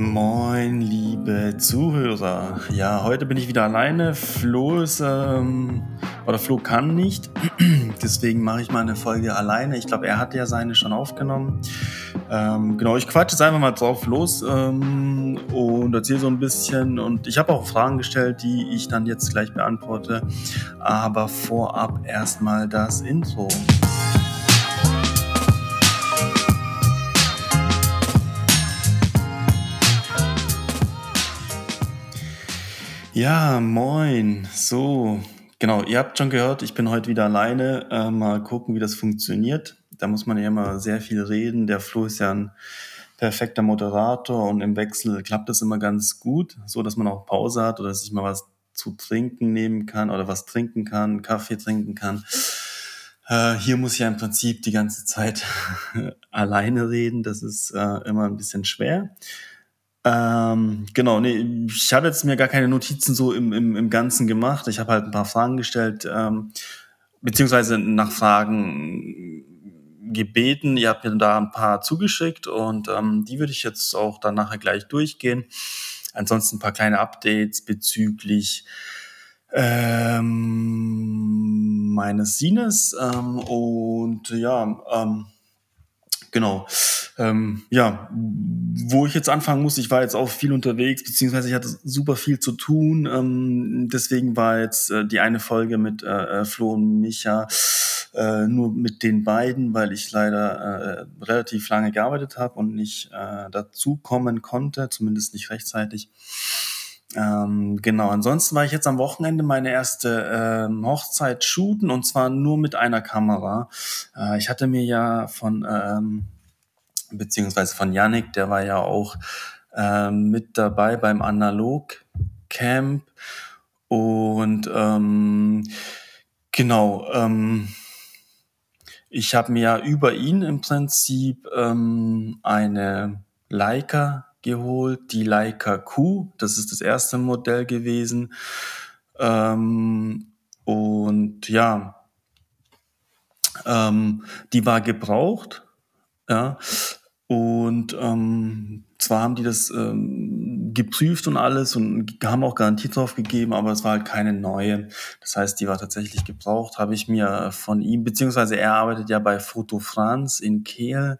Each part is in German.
Moin, liebe Zuhörer. Ja, heute bin ich wieder alleine. Flo ist, ähm, oder Flo kann nicht. Deswegen mache ich mal eine Folge alleine. Ich glaube, er hat ja seine schon aufgenommen. Ähm, genau, ich quatsche jetzt einfach mal drauf los ähm, und erzähle so ein bisschen. Und ich habe auch Fragen gestellt, die ich dann jetzt gleich beantworte. Aber vorab erstmal das Intro. Ja, moin. So, genau, ihr habt schon gehört, ich bin heute wieder alleine. Äh, mal gucken, wie das funktioniert. Da muss man ja immer sehr viel reden. Der Flo ist ja ein perfekter Moderator und im Wechsel klappt das immer ganz gut, so dass man auch Pause hat oder sich mal was zu trinken nehmen kann oder was trinken kann, Kaffee trinken kann. Äh, hier muss ich ja im Prinzip die ganze Zeit alleine reden. Das ist äh, immer ein bisschen schwer. Ähm, genau, nee, ich habe jetzt mir gar keine Notizen so im, im, im Ganzen gemacht. Ich habe halt ein paar Fragen gestellt, ähm, beziehungsweise nach Fragen gebeten. Ihr habt mir da ein paar zugeschickt und ähm, die würde ich jetzt auch dann nachher gleich durchgehen. Ansonsten ein paar kleine Updates bezüglich ähm, meines Sines ähm, und ja, ähm, genau. Ähm, ja, wo ich jetzt anfangen muss, ich war jetzt auch viel unterwegs, beziehungsweise ich hatte super viel zu tun. Ähm, deswegen war jetzt äh, die eine Folge mit äh, äh Flo und Micha äh, nur mit den beiden, weil ich leider äh, relativ lange gearbeitet habe und nicht äh, dazu kommen konnte, zumindest nicht rechtzeitig. Ähm, genau, ansonsten war ich jetzt am Wochenende meine erste ähm, Hochzeit shooten und zwar nur mit einer Kamera. Äh, ich hatte mir ja von ähm, beziehungsweise von Yannick, der war ja auch äh, mit dabei beim Analog Camp. Und ähm, genau, ähm, ich habe mir ja über ihn im Prinzip ähm, eine Leica geholt, die Leica Q. Das ist das erste Modell gewesen. Ähm, und ja, ähm, die war gebraucht. Ja, und ähm, zwar haben die das ähm, geprüft und alles und haben auch Garantie drauf gegeben, aber es war halt keine neue. Das heißt, die war tatsächlich gebraucht, habe ich mir von ihm, beziehungsweise er arbeitet ja bei Foto France in Kehl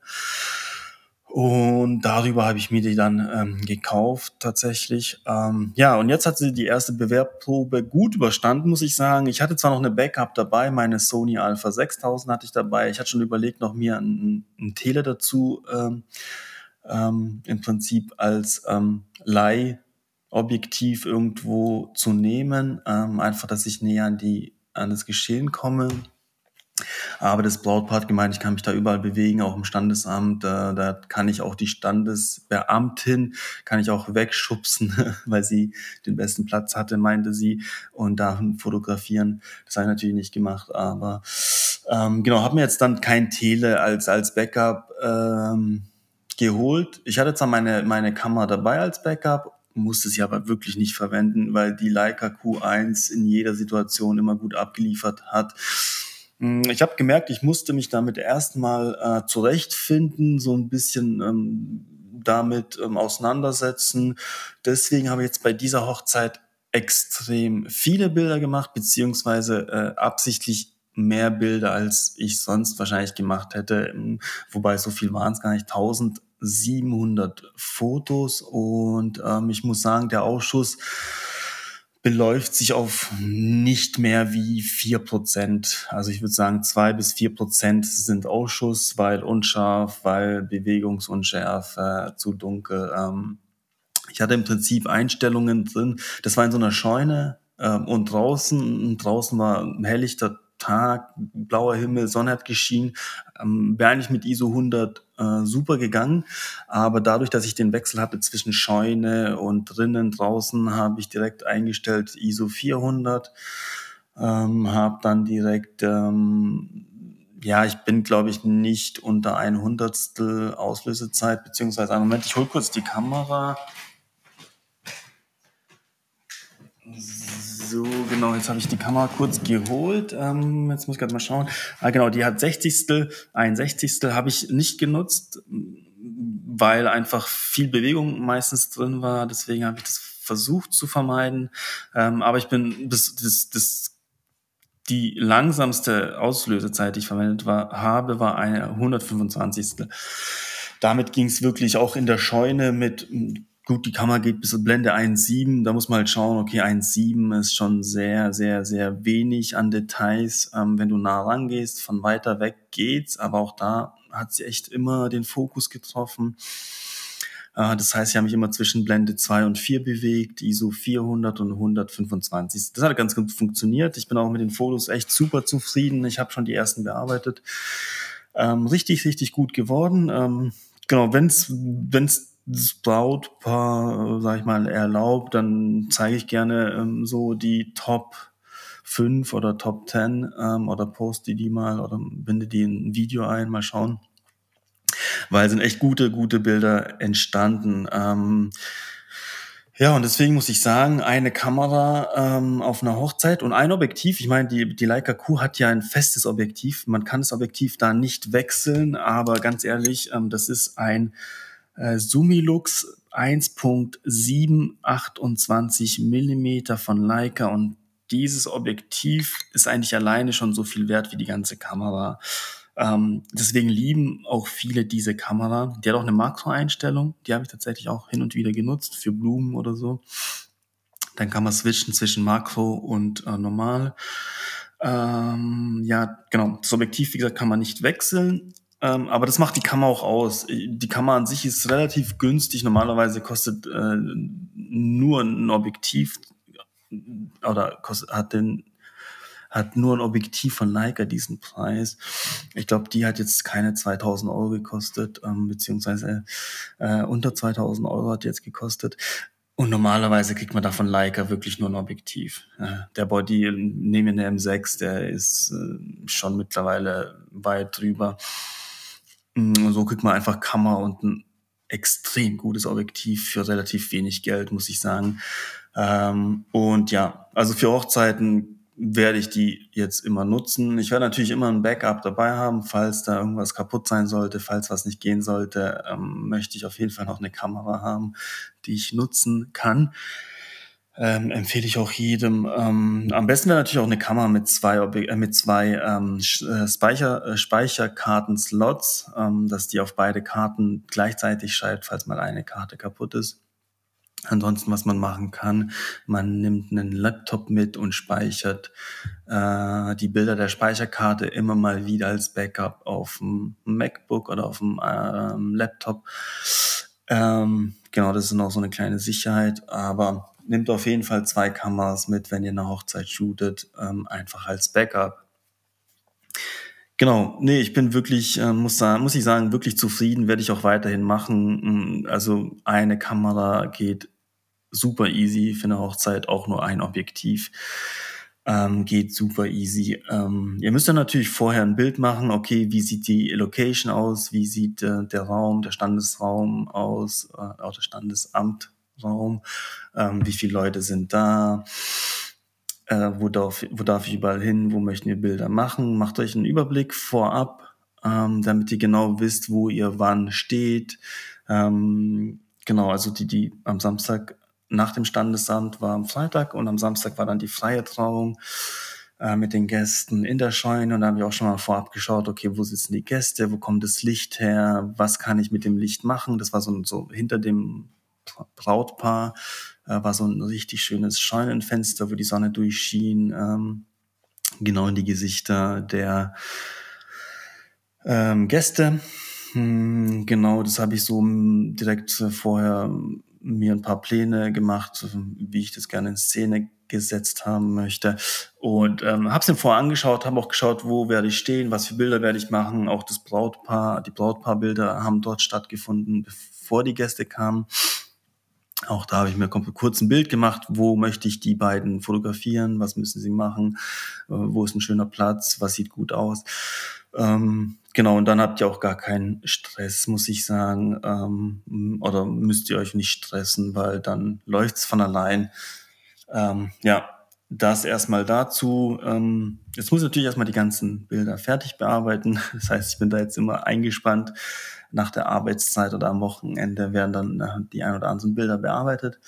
und darüber habe ich mir die dann ähm, gekauft tatsächlich. Ähm, ja, und jetzt hat sie die erste Bewerbprobe gut überstanden, muss ich sagen. Ich hatte zwar noch eine Backup dabei, meine Sony Alpha 6000 hatte ich dabei. Ich hatte schon überlegt, noch mir ein, ein Tele dazu ähm, ähm, im Prinzip als ähm, Leihobjektiv irgendwo zu nehmen. Ähm, einfach, dass ich näher an, die, an das Geschehen komme. Aber das Brautpaar hat gemeint, ich kann mich da überall bewegen, auch im Standesamt. Da, da kann ich auch die Standesbeamtin, kann ich auch wegschubsen, weil sie den besten Platz hatte, meinte sie, und da fotografieren. Das habe ich natürlich nicht gemacht, aber ähm, genau, habe mir jetzt dann kein Tele als, als Backup ähm, geholt. Ich hatte zwar meine, meine Kamera dabei als Backup musste sie aber wirklich nicht verwenden, weil die Leica Q1 in jeder Situation immer gut abgeliefert hat. Hm, ich habe gemerkt, ich musste mich damit erstmal äh, zurechtfinden, so ein bisschen ähm, damit ähm, auseinandersetzen. Deswegen habe ich jetzt bei dieser Hochzeit extrem viele Bilder gemacht, beziehungsweise äh, absichtlich mehr Bilder, als ich sonst wahrscheinlich gemacht hätte. Ähm, wobei so viel waren es gar nicht. 1700 Fotos und ähm, ich muss sagen, der Ausschuss beläuft sich auf nicht mehr wie vier Prozent. Also ich würde sagen, zwei bis vier Prozent sind Ausschuss, weil unscharf, weil Bewegungsunschärfe, zu dunkel. Ähm, ich hatte im Prinzip Einstellungen drin. Das war in so einer Scheune ähm, und draußen, draußen war ein helllichter Tag, blauer Himmel, Sonne hat geschienen. Ähm, Wäre eigentlich mit ISO 100 äh, super gegangen, aber dadurch, dass ich den Wechsel hatte zwischen Scheune und drinnen, draußen, habe ich direkt eingestellt ISO 400, ähm, habe dann direkt, ähm, ja, ich bin, glaube ich, nicht unter ein Hundertstel Auslösezeit, beziehungsweise, einen Moment, ich hole kurz die Kamera. So, genau, jetzt habe ich die Kamera kurz geholt. Ähm, jetzt muss ich gerade mal schauen. Ah, genau, die hat 60. 61. habe ich nicht genutzt, weil einfach viel Bewegung meistens drin war. Deswegen habe ich das versucht zu vermeiden. Ähm, aber ich bin das, das, das die langsamste Auslösezeit, die ich verwendet war, habe, war eine 125. Damit ging es wirklich auch in der Scheune mit, gut, die Kamera geht bis zur Blende 1.7, da muss man halt schauen, okay, 1.7 ist schon sehr, sehr, sehr wenig an Details. Ähm, wenn du nah rangehst, von weiter weg geht's, aber auch da hat sie echt immer den Fokus getroffen. Äh, das heißt, ich habe mich immer zwischen Blende 2 und 4 bewegt, ISO 400 und 125. Das hat ganz gut funktioniert. Ich bin auch mit den Fotos echt super zufrieden. Ich habe schon die ersten bearbeitet. Ähm, richtig, richtig gut geworden. Ähm, genau, wenn es Brautpaar, sag ich mal, erlaubt, dann zeige ich gerne ähm, so die Top 5 oder Top 10 ähm, oder poste die mal oder binde die in ein Video ein, mal schauen weil sind echt gute, gute Bilder entstanden. Ähm, ja, und deswegen muss ich sagen, eine Kamera ähm, auf einer Hochzeit und ein Objektiv. Ich meine, die, die Leica Q hat ja ein festes Objektiv. Man kann das Objektiv da nicht wechseln, aber ganz ehrlich, ähm, das ist ein äh, Sumilux 1.728 Millimeter von Leica und dieses Objektiv ist eigentlich alleine schon so viel wert wie die ganze Kamera. Ähm, deswegen lieben auch viele diese Kamera. Die hat auch eine Makroeinstellung, die habe ich tatsächlich auch hin und wieder genutzt für Blumen oder so. Dann kann man switchen zwischen Makro und äh, normal. Ähm, ja, genau. Das Objektiv, wie gesagt, kann man nicht wechseln. Ähm, aber das macht die Kamera auch aus. Die Kamera an sich ist relativ günstig. Normalerweise kostet äh, nur ein Objektiv oder kostet, hat den hat nur ein Objektiv von Leica diesen Preis. Ich glaube, die hat jetzt keine 2000 Euro gekostet, ähm, beziehungsweise äh, unter 2000 Euro hat jetzt gekostet. Und normalerweise kriegt man da von Leica wirklich nur ein Objektiv. Der Body, nehmen wir eine M6, der ist äh, schon mittlerweile weit drüber. Mm, und so kriegt man einfach Kamera und ein extrem gutes Objektiv für relativ wenig Geld, muss ich sagen. Ähm, und ja, also für Hochzeiten werde ich die jetzt immer nutzen. Ich werde natürlich immer ein Backup dabei haben, falls da irgendwas kaputt sein sollte, falls was nicht gehen sollte, ähm, möchte ich auf jeden Fall noch eine Kamera haben, die ich nutzen kann. Ähm, empfehle ich auch jedem. Ähm, am besten wäre natürlich auch eine Kamera mit zwei, äh, mit zwei ähm, äh, Speicher, äh, Speicherkarten-Slots, ähm, dass die auf beide Karten gleichzeitig schreibt, falls mal eine Karte kaputt ist. Ansonsten, was man machen kann, man nimmt einen Laptop mit und speichert äh, die Bilder der Speicherkarte immer mal wieder als Backup auf dem MacBook oder auf dem ähm, Laptop. Ähm, genau, das ist noch so eine kleine Sicherheit, aber nimmt auf jeden Fall zwei Kameras mit, wenn ihr eine Hochzeit shootet, ähm, einfach als Backup. Genau, nee, ich bin wirklich, äh, muss, sagen, muss ich sagen, wirklich zufrieden, werde ich auch weiterhin machen. Mm, also eine Kamera geht super easy für eine Hochzeit, auch nur ein Objektiv. Ähm, geht super easy. Ähm, ihr müsst ja natürlich vorher ein Bild machen, okay, wie sieht die Location aus, wie sieht äh, der Raum, der Standesraum aus, äh, auch der Standesamtraum, ähm, wie viele Leute sind da, äh, wo, darf, wo darf ich überall hin, wo möchten wir Bilder machen. Macht euch einen Überblick vorab, ähm, damit ihr genau wisst, wo ihr wann steht. Ähm, genau, also die, die am Samstag nach dem Standesamt war am Freitag und am Samstag war dann die freie Trauung äh, mit den Gästen in der Scheune und da habe ich auch schon mal vorab geschaut, okay, wo sitzen die Gäste, wo kommt das Licht her, was kann ich mit dem Licht machen? Das war so, so hinter dem Brautpaar äh, war so ein richtig schönes Scheunenfenster, wo die Sonne durchschien, ähm, genau in die Gesichter der ähm, Gäste. Hm, genau, das habe ich so hm, direkt vorher mir ein paar Pläne gemacht, wie ich das gerne in Szene gesetzt haben möchte. Und ähm, habe es mir vorher angeschaut, habe auch geschaut, wo werde ich stehen, was für Bilder werde ich machen. Auch das Brautpaar, die Brautpaarbilder haben dort stattgefunden, bevor die Gäste kamen. Auch da habe ich mir kurz ein Bild gemacht, wo möchte ich die beiden fotografieren, was müssen sie machen, äh, wo ist ein schöner Platz, was sieht gut aus. Ähm, genau, und dann habt ihr auch gar keinen Stress, muss ich sagen. Ähm, oder müsst ihr euch nicht stressen, weil dann läuft's von allein. Ähm, ja, das erstmal dazu. Ähm, jetzt muss ich natürlich erstmal die ganzen Bilder fertig bearbeiten. Das heißt, ich bin da jetzt immer eingespannt. Nach der Arbeitszeit oder am Wochenende werden dann äh, die ein oder anderen Bilder bearbeitet.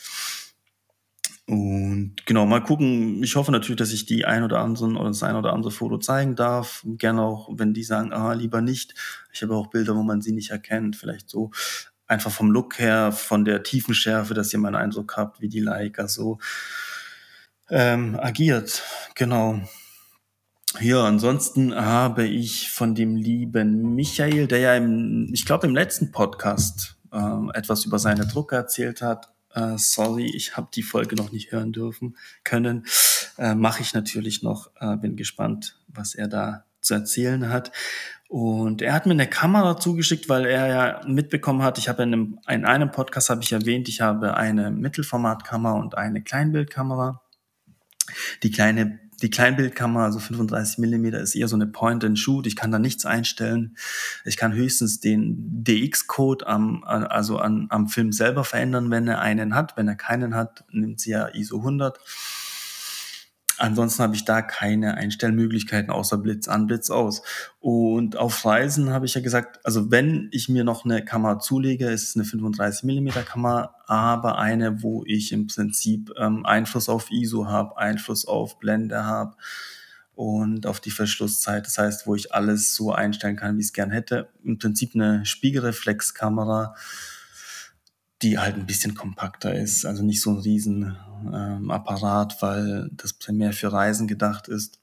Und genau, mal gucken. Ich hoffe natürlich, dass ich die ein oder anderen oder das ein oder andere Foto zeigen darf. Gerne auch, wenn die sagen, ah, lieber nicht. Ich habe auch Bilder, wo man sie nicht erkennt. Vielleicht so einfach vom Look her, von der Tiefenschärfe, dass ihr mal einen Eindruck habt, wie die Leica so ähm, agiert. Genau. Ja, ansonsten habe ich von dem lieben Michael, der ja im, ich glaube, im letzten Podcast äh, etwas über seine Drucker erzählt hat, Uh, sorry, ich habe die Folge noch nicht hören dürfen können. Uh, Mache ich natürlich noch. Uh, bin gespannt, was er da zu erzählen hat. Und er hat mir eine Kamera zugeschickt, weil er ja mitbekommen hat, ich habe in einem, in einem Podcast habe ich erwähnt, ich habe eine Mittelformatkamera und eine Kleinbildkamera. Die kleine die Kleinbildkamera, also 35 Millimeter, ist eher so eine Point-and-Shoot. Ich kann da nichts einstellen. Ich kann höchstens den DX-Code am, also an, am Film selber verändern, wenn er einen hat. Wenn er keinen hat, nimmt sie ja ISO 100. Ansonsten habe ich da keine Einstellmöglichkeiten außer Blitz an, Blitz aus. Und auf Reisen habe ich ja gesagt, also wenn ich mir noch eine Kamera zulege, ist es eine 35 Millimeter Kamera, aber eine, wo ich im Prinzip ähm, Einfluss auf ISO habe, Einfluss auf Blende habe und auf die Verschlusszeit. Das heißt, wo ich alles so einstellen kann, wie ich es gern hätte. Im Prinzip eine Spiegelreflexkamera die halt ein bisschen kompakter ist, also nicht so ein riesen ähm, Apparat, weil das primär für Reisen gedacht ist.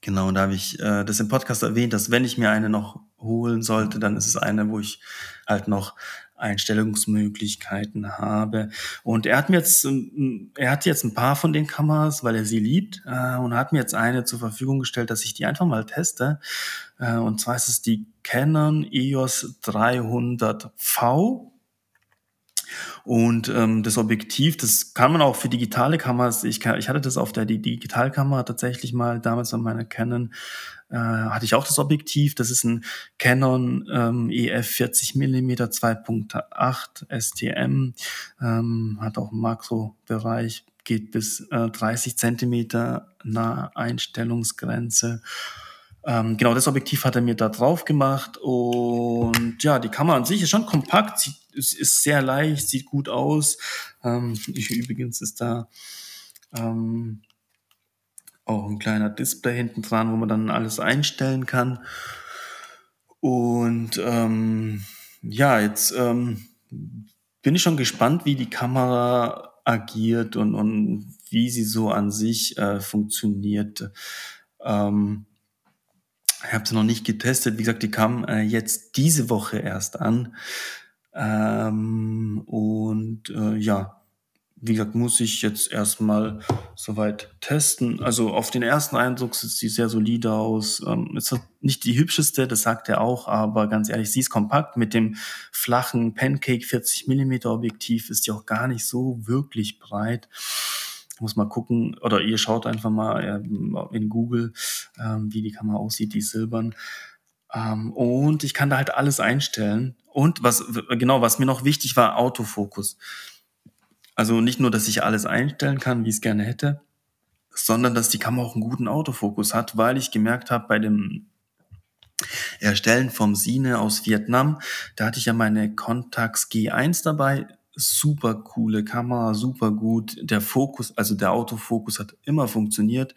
Genau, da habe ich äh, das im Podcast erwähnt, dass wenn ich mir eine noch holen sollte, dann ist es eine, wo ich halt noch Einstellungsmöglichkeiten habe. Und er hat mir jetzt, ähm, er hat jetzt ein paar von den Kameras, weil er sie liebt, äh, und hat mir jetzt eine zur Verfügung gestellt, dass ich die einfach mal teste. Äh, und zwar ist es die Canon EOS 300V und ähm, das Objektiv, das kann man auch für digitale Kameras, ich, ich hatte das auf der Digitalkamera tatsächlich mal, damals an meiner Canon, äh, hatte ich auch das Objektiv. Das ist ein Canon ähm, EF 40 mm 2.8 STM, ähm, hat auch einen Makrobereich, geht bis äh, 30 Zentimeter nah Einstellungsgrenze. Ähm, genau, das Objektiv hat er mir da drauf gemacht und ja, die Kamera an sich ist schon kompakt, sieht, ist sehr leicht, sieht gut aus. Ähm, übrigens ist da ähm, auch ein kleiner Display hinten dran, wo man dann alles einstellen kann. Und ähm, ja, jetzt ähm, bin ich schon gespannt, wie die Kamera agiert und, und wie sie so an sich äh, funktioniert. Ähm, ich habe sie noch nicht getestet. Wie gesagt, die kam äh, jetzt diese Woche erst an. Ähm, und äh, ja, wie gesagt, muss ich jetzt erstmal soweit testen. Also auf den ersten Eindruck sieht sie sehr solide aus. Ähm, ist nicht die hübscheste, das sagt er auch, aber ganz ehrlich, sie ist kompakt. Mit dem flachen Pancake 40 mm Objektiv ist sie auch gar nicht so wirklich breit muss mal gucken, oder ihr schaut einfach mal äh, in Google, ähm, wie die Kamera aussieht, die silbern. Ähm, und ich kann da halt alles einstellen. Und was, genau, was mir noch wichtig war, Autofokus. Also nicht nur, dass ich alles einstellen kann, wie ich es gerne hätte, sondern dass die Kamera auch einen guten Autofokus hat, weil ich gemerkt habe, bei dem Erstellen vom Sine aus Vietnam, da hatte ich ja meine Contax G1 dabei, super coole Kamera, super gut. Der Fokus, also der Autofokus hat immer funktioniert.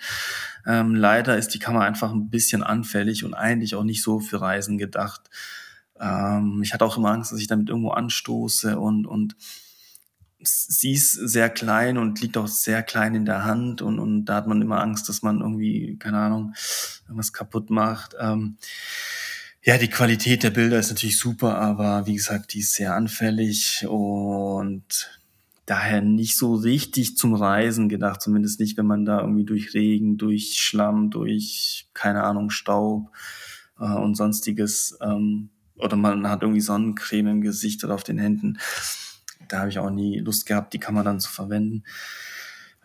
Ähm, leider ist die Kamera einfach ein bisschen anfällig und eigentlich auch nicht so für Reisen gedacht. Ähm, ich hatte auch immer Angst, dass ich damit irgendwo anstoße und, und sie ist sehr klein und liegt auch sehr klein in der Hand und, und da hat man immer Angst, dass man irgendwie, keine Ahnung, irgendwas kaputt macht. Ähm, ja, die Qualität der Bilder ist natürlich super, aber wie gesagt, die ist sehr anfällig und daher nicht so richtig zum Reisen gedacht, zumindest nicht, wenn man da irgendwie durch Regen, durch Schlamm, durch, keine Ahnung, Staub äh, und sonstiges, ähm, oder man hat irgendwie Sonnencreme im Gesicht oder auf den Händen. Da habe ich auch nie Lust gehabt, die Kamera dann zu verwenden.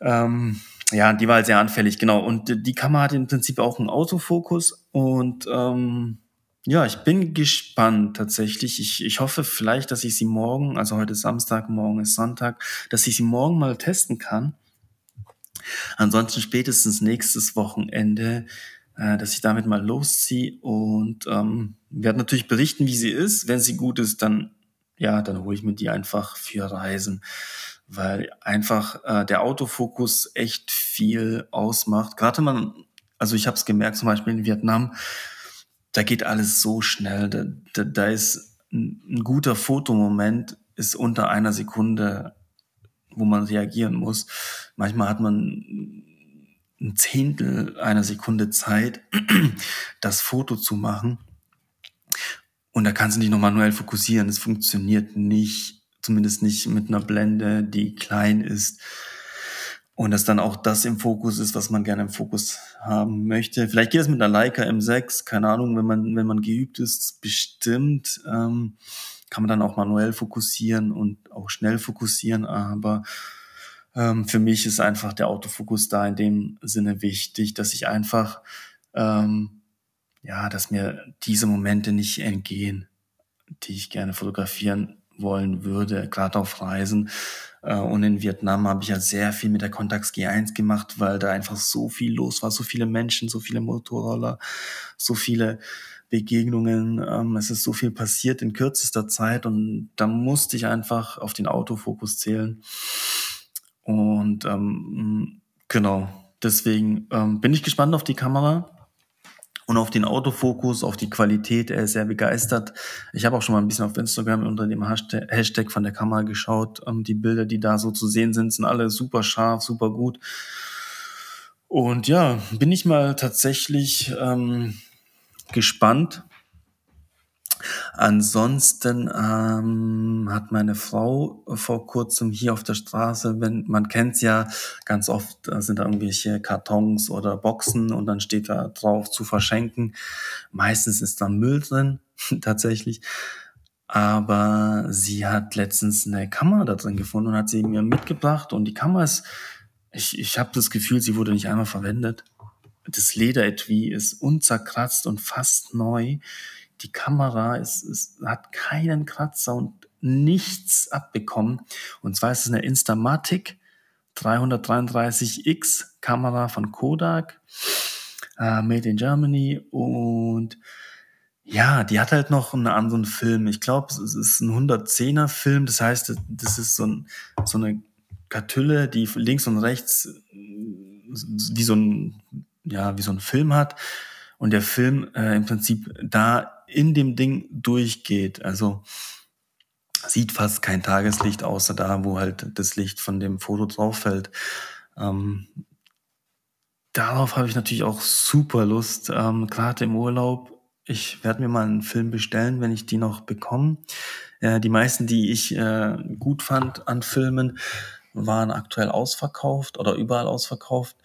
Ähm, ja, die war halt sehr anfällig, genau. Und die Kamera hat im Prinzip auch einen Autofokus und ähm, ja, ich bin gespannt tatsächlich. Ich, ich hoffe vielleicht, dass ich sie morgen, also heute ist Samstag, morgen ist Sonntag, dass ich sie morgen mal testen kann. Ansonsten spätestens nächstes Wochenende, äh, dass ich damit mal losziehe und ähm, werde natürlich berichten, wie sie ist. Wenn sie gut ist, dann ja, dann hole ich mir die einfach für Reisen, weil einfach äh, der Autofokus echt viel ausmacht. Gerade man, also ich habe es gemerkt, zum Beispiel in Vietnam, da geht alles so schnell. Da, da, da ist ein, ein guter Fotomoment ist unter einer Sekunde, wo man reagieren muss. Manchmal hat man ein Zehntel einer Sekunde Zeit, das Foto zu machen. Und da kannst du dich noch manuell fokussieren. Es funktioniert nicht, zumindest nicht mit einer Blende, die klein ist. Und dass dann auch das im Fokus ist, was man gerne im Fokus haben möchte. Vielleicht geht es mit einer Leica M6, keine Ahnung, wenn man, wenn man geübt ist, bestimmt. Ähm, kann man dann auch manuell fokussieren und auch schnell fokussieren. Aber ähm, für mich ist einfach der Autofokus da in dem Sinne wichtig, dass ich einfach ähm, ja, dass mir diese Momente nicht entgehen, die ich gerne fotografieren wollen würde, gerade auf Reisen. Äh, und in Vietnam habe ich ja sehr viel mit der Contax G1 gemacht, weil da einfach so viel los war, so viele Menschen, so viele Motorroller, so viele Begegnungen. Ähm, es ist so viel passiert in kürzester Zeit und da musste ich einfach auf den Autofokus zählen. Und ähm, genau, deswegen ähm, bin ich gespannt auf die Kamera und auf den Autofokus, auf die Qualität. Er ist sehr begeistert. Ich habe auch schon mal ein bisschen auf Instagram unter dem Hashtag von der Kamera geschaut. Ähm, die Bilder, die da so zu sehen sind, sind alle super scharf, super gut. Und ja, bin ich mal tatsächlich ähm, gespannt, Ansonsten ähm, hat meine Frau vor kurzem hier auf der Straße, wenn man kennt's ja, ganz oft da sind da irgendwelche Kartons oder Boxen und dann steht da drauf zu verschenken. Meistens ist da Müll drin, tatsächlich. Aber sie hat letztens eine Kamera da drin gefunden und hat sie mir mitgebracht. Und die Kamera ist, ich, ich habe das Gefühl, sie wurde nicht einmal verwendet. Das Lederetui ist unzerkratzt und fast neu die Kamera ist, ist, hat keinen Kratzer und nichts abbekommen. Und zwar ist es eine Instamatic 333X Kamera von Kodak, äh, made in Germany und ja, die hat halt noch einen anderen Film. Ich glaube, es ist ein 110er Film. Das heißt, das ist so, ein, so eine Kartülle, die links und rechts wie so ein, ja, wie so ein Film hat. Und der Film äh, im Prinzip da in dem Ding durchgeht. Also sieht fast kein Tageslicht, außer da, wo halt das Licht von dem Foto drauf fällt. Ähm, darauf habe ich natürlich auch super Lust, ähm, gerade im Urlaub. Ich werde mir mal einen Film bestellen, wenn ich die noch bekomme. Äh, die meisten, die ich äh, gut fand an Filmen, waren aktuell ausverkauft oder überall ausverkauft.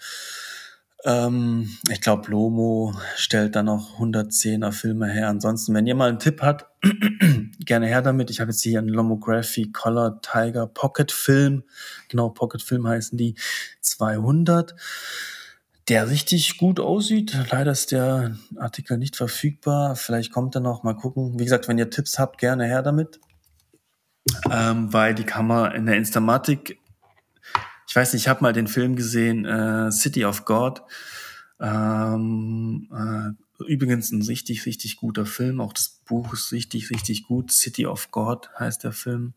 Ähm, ich glaube, Lomo stellt da noch 110er Filme her. Ansonsten, wenn ihr mal einen Tipp habt, gerne her damit. Ich habe jetzt hier einen Lomography Color Tiger Pocket Film. Genau, Pocket Film heißen die 200 der richtig gut aussieht. Leider ist der Artikel nicht verfügbar. Vielleicht kommt er noch. Mal gucken. Wie gesagt, wenn ihr Tipps habt, gerne her damit. Ähm, weil die Kamera in der Instamatic ich weiß nicht, ich habe mal den Film gesehen, äh, City of God. Ähm, äh, übrigens ein richtig, richtig guter Film. Auch das Buch ist richtig, richtig gut. City of God heißt der Film.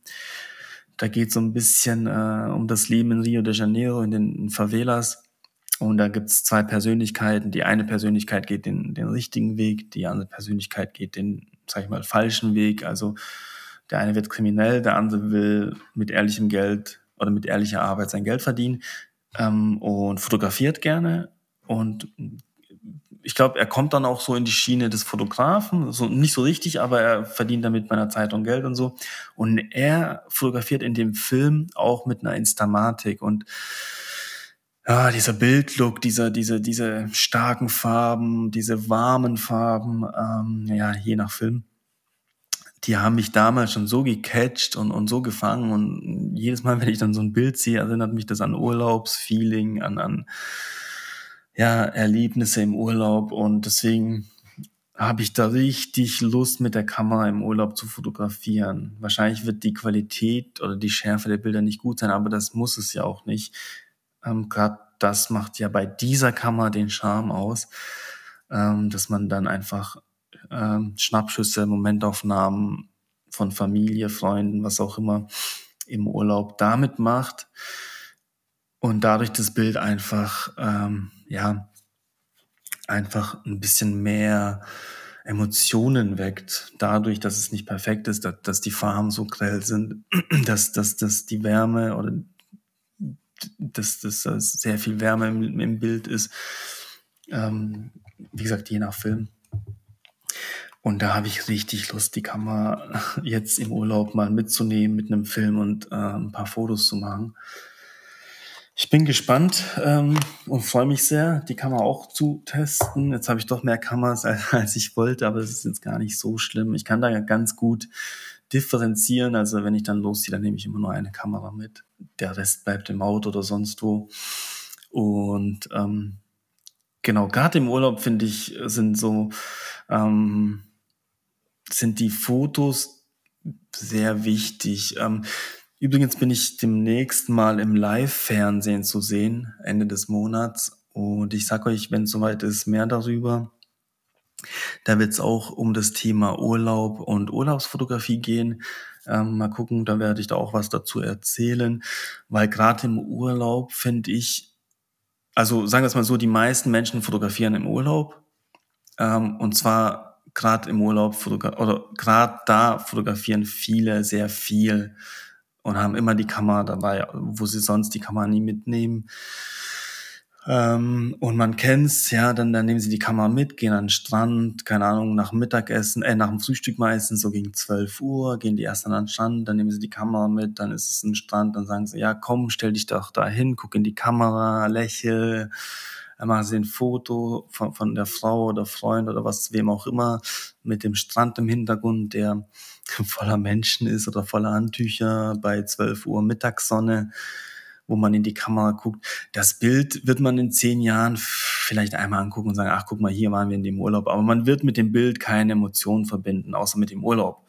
Da geht so ein bisschen äh, um das Leben in Rio de Janeiro, in den Favelas. Und da gibt's zwei Persönlichkeiten. Die eine Persönlichkeit geht den, den richtigen Weg, die andere Persönlichkeit geht den, sag ich mal, falschen Weg. Also der eine wird kriminell, der andere will mit ehrlichem Geld oder mit ehrlicher Arbeit sein Geld verdienen ähm, und fotografiert gerne. Und ich glaube, er kommt dann auch so in die Schiene des Fotografen, so nicht so richtig, aber er verdient damit bei einer Zeitung Geld und so. Und er fotografiert in dem Film auch mit einer Instamatik und ja, dieser Bildlook, dieser, diese, diese starken Farben, diese warmen Farben, ähm, ja, je nach Film die haben mich damals schon so gecatcht und, und so gefangen. Und jedes Mal, wenn ich dann so ein Bild sehe, erinnert mich das an Urlaubsfeeling, an, an ja, Erlebnisse im Urlaub. Und deswegen habe ich da richtig Lust, mit der Kamera im Urlaub zu fotografieren. Wahrscheinlich wird die Qualität oder die Schärfe der Bilder nicht gut sein, aber das muss es ja auch nicht. Ähm, Gerade das macht ja bei dieser Kamera den Charme aus, ähm, dass man dann einfach ähm, Schnappschüsse, Momentaufnahmen von Familie, Freunden, was auch immer im Urlaub damit macht und dadurch das Bild einfach, ähm, ja, einfach ein bisschen mehr Emotionen weckt, dadurch, dass es nicht perfekt ist, dass, dass die Farben so grell sind, dass, dass, dass die Wärme oder dass, dass, dass sehr viel Wärme im, im Bild ist. Ähm, wie gesagt, je nach Film. Und da habe ich richtig Lust, die Kamera jetzt im Urlaub mal mitzunehmen mit einem Film und äh, ein paar Fotos zu machen. Ich bin gespannt ähm, und freue mich sehr, die Kamera auch zu testen. Jetzt habe ich doch mehr Kameras, als, als ich wollte, aber es ist jetzt gar nicht so schlimm. Ich kann da ja ganz gut differenzieren. Also wenn ich dann losziehe, dann nehme ich immer nur eine Kamera mit. Der Rest bleibt im Auto oder sonst wo. Und ähm, genau, gerade im Urlaub finde ich, sind so, ähm, sind die Fotos sehr wichtig. Ähm, Übrigens bin ich demnächst mal im Live-Fernsehen zu sehen, Ende des Monats. Und ich sage euch, wenn es soweit ist, mehr darüber. Da wird es auch um das Thema Urlaub und Urlaubsfotografie gehen. Ähm, mal gucken, da werde ich da auch was dazu erzählen, weil gerade im Urlaub finde ich, also sagen wir es mal so, die meisten Menschen fotografieren im Urlaub ähm, und zwar gerade im Urlaub oder gerade da fotografieren viele sehr viel und haben immer die Kamera dabei, wo sie sonst die Kamera nie mitnehmen. Ähm, und man kennt's, ja, dann, dann nehmen sie die Kamera mit, gehen an den Strand, keine Ahnung, nach Mittagessen, äh, nach dem Frühstück meistens, so gegen 12 Uhr, gehen die erst an den Strand, dann nehmen sie die Kamera mit, dann ist es ein Strand, dann sagen sie, ja, komm, stell dich doch da hin, guck in die Kamera, lächel, machen sie ein Foto von, von der Frau oder Freund oder was, wem auch immer, mit dem Strand im Hintergrund, der voller Menschen ist oder voller Handtücher bei 12 Uhr Mittagssonne, wo man in die Kamera guckt. Das Bild wird man in zehn Jahren vielleicht einmal angucken und sagen, ach, guck mal, hier waren wir in dem Urlaub. Aber man wird mit dem Bild keine Emotionen verbinden, außer mit dem Urlaub.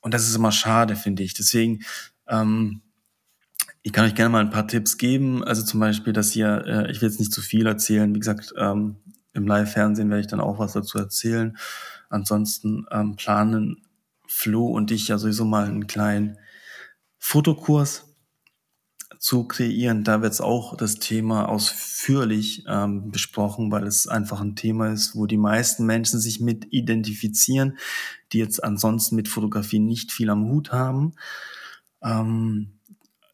Und das ist immer schade, finde ich. Deswegen, ähm, ich kann euch gerne mal ein paar Tipps geben. Also zum Beispiel, dass ihr, äh, ich will jetzt nicht zu viel erzählen. Wie gesagt, ähm, im Live-Fernsehen werde ich dann auch was dazu erzählen. Ansonsten ähm, planen Flo und ich ja sowieso mal einen kleinen Fotokurs zu kreieren. Da wird es auch das Thema ausführlich ähm, besprochen, weil es einfach ein Thema ist, wo die meisten Menschen sich mit identifizieren, die jetzt ansonsten mit Fotografie nicht viel am Hut haben. Ähm,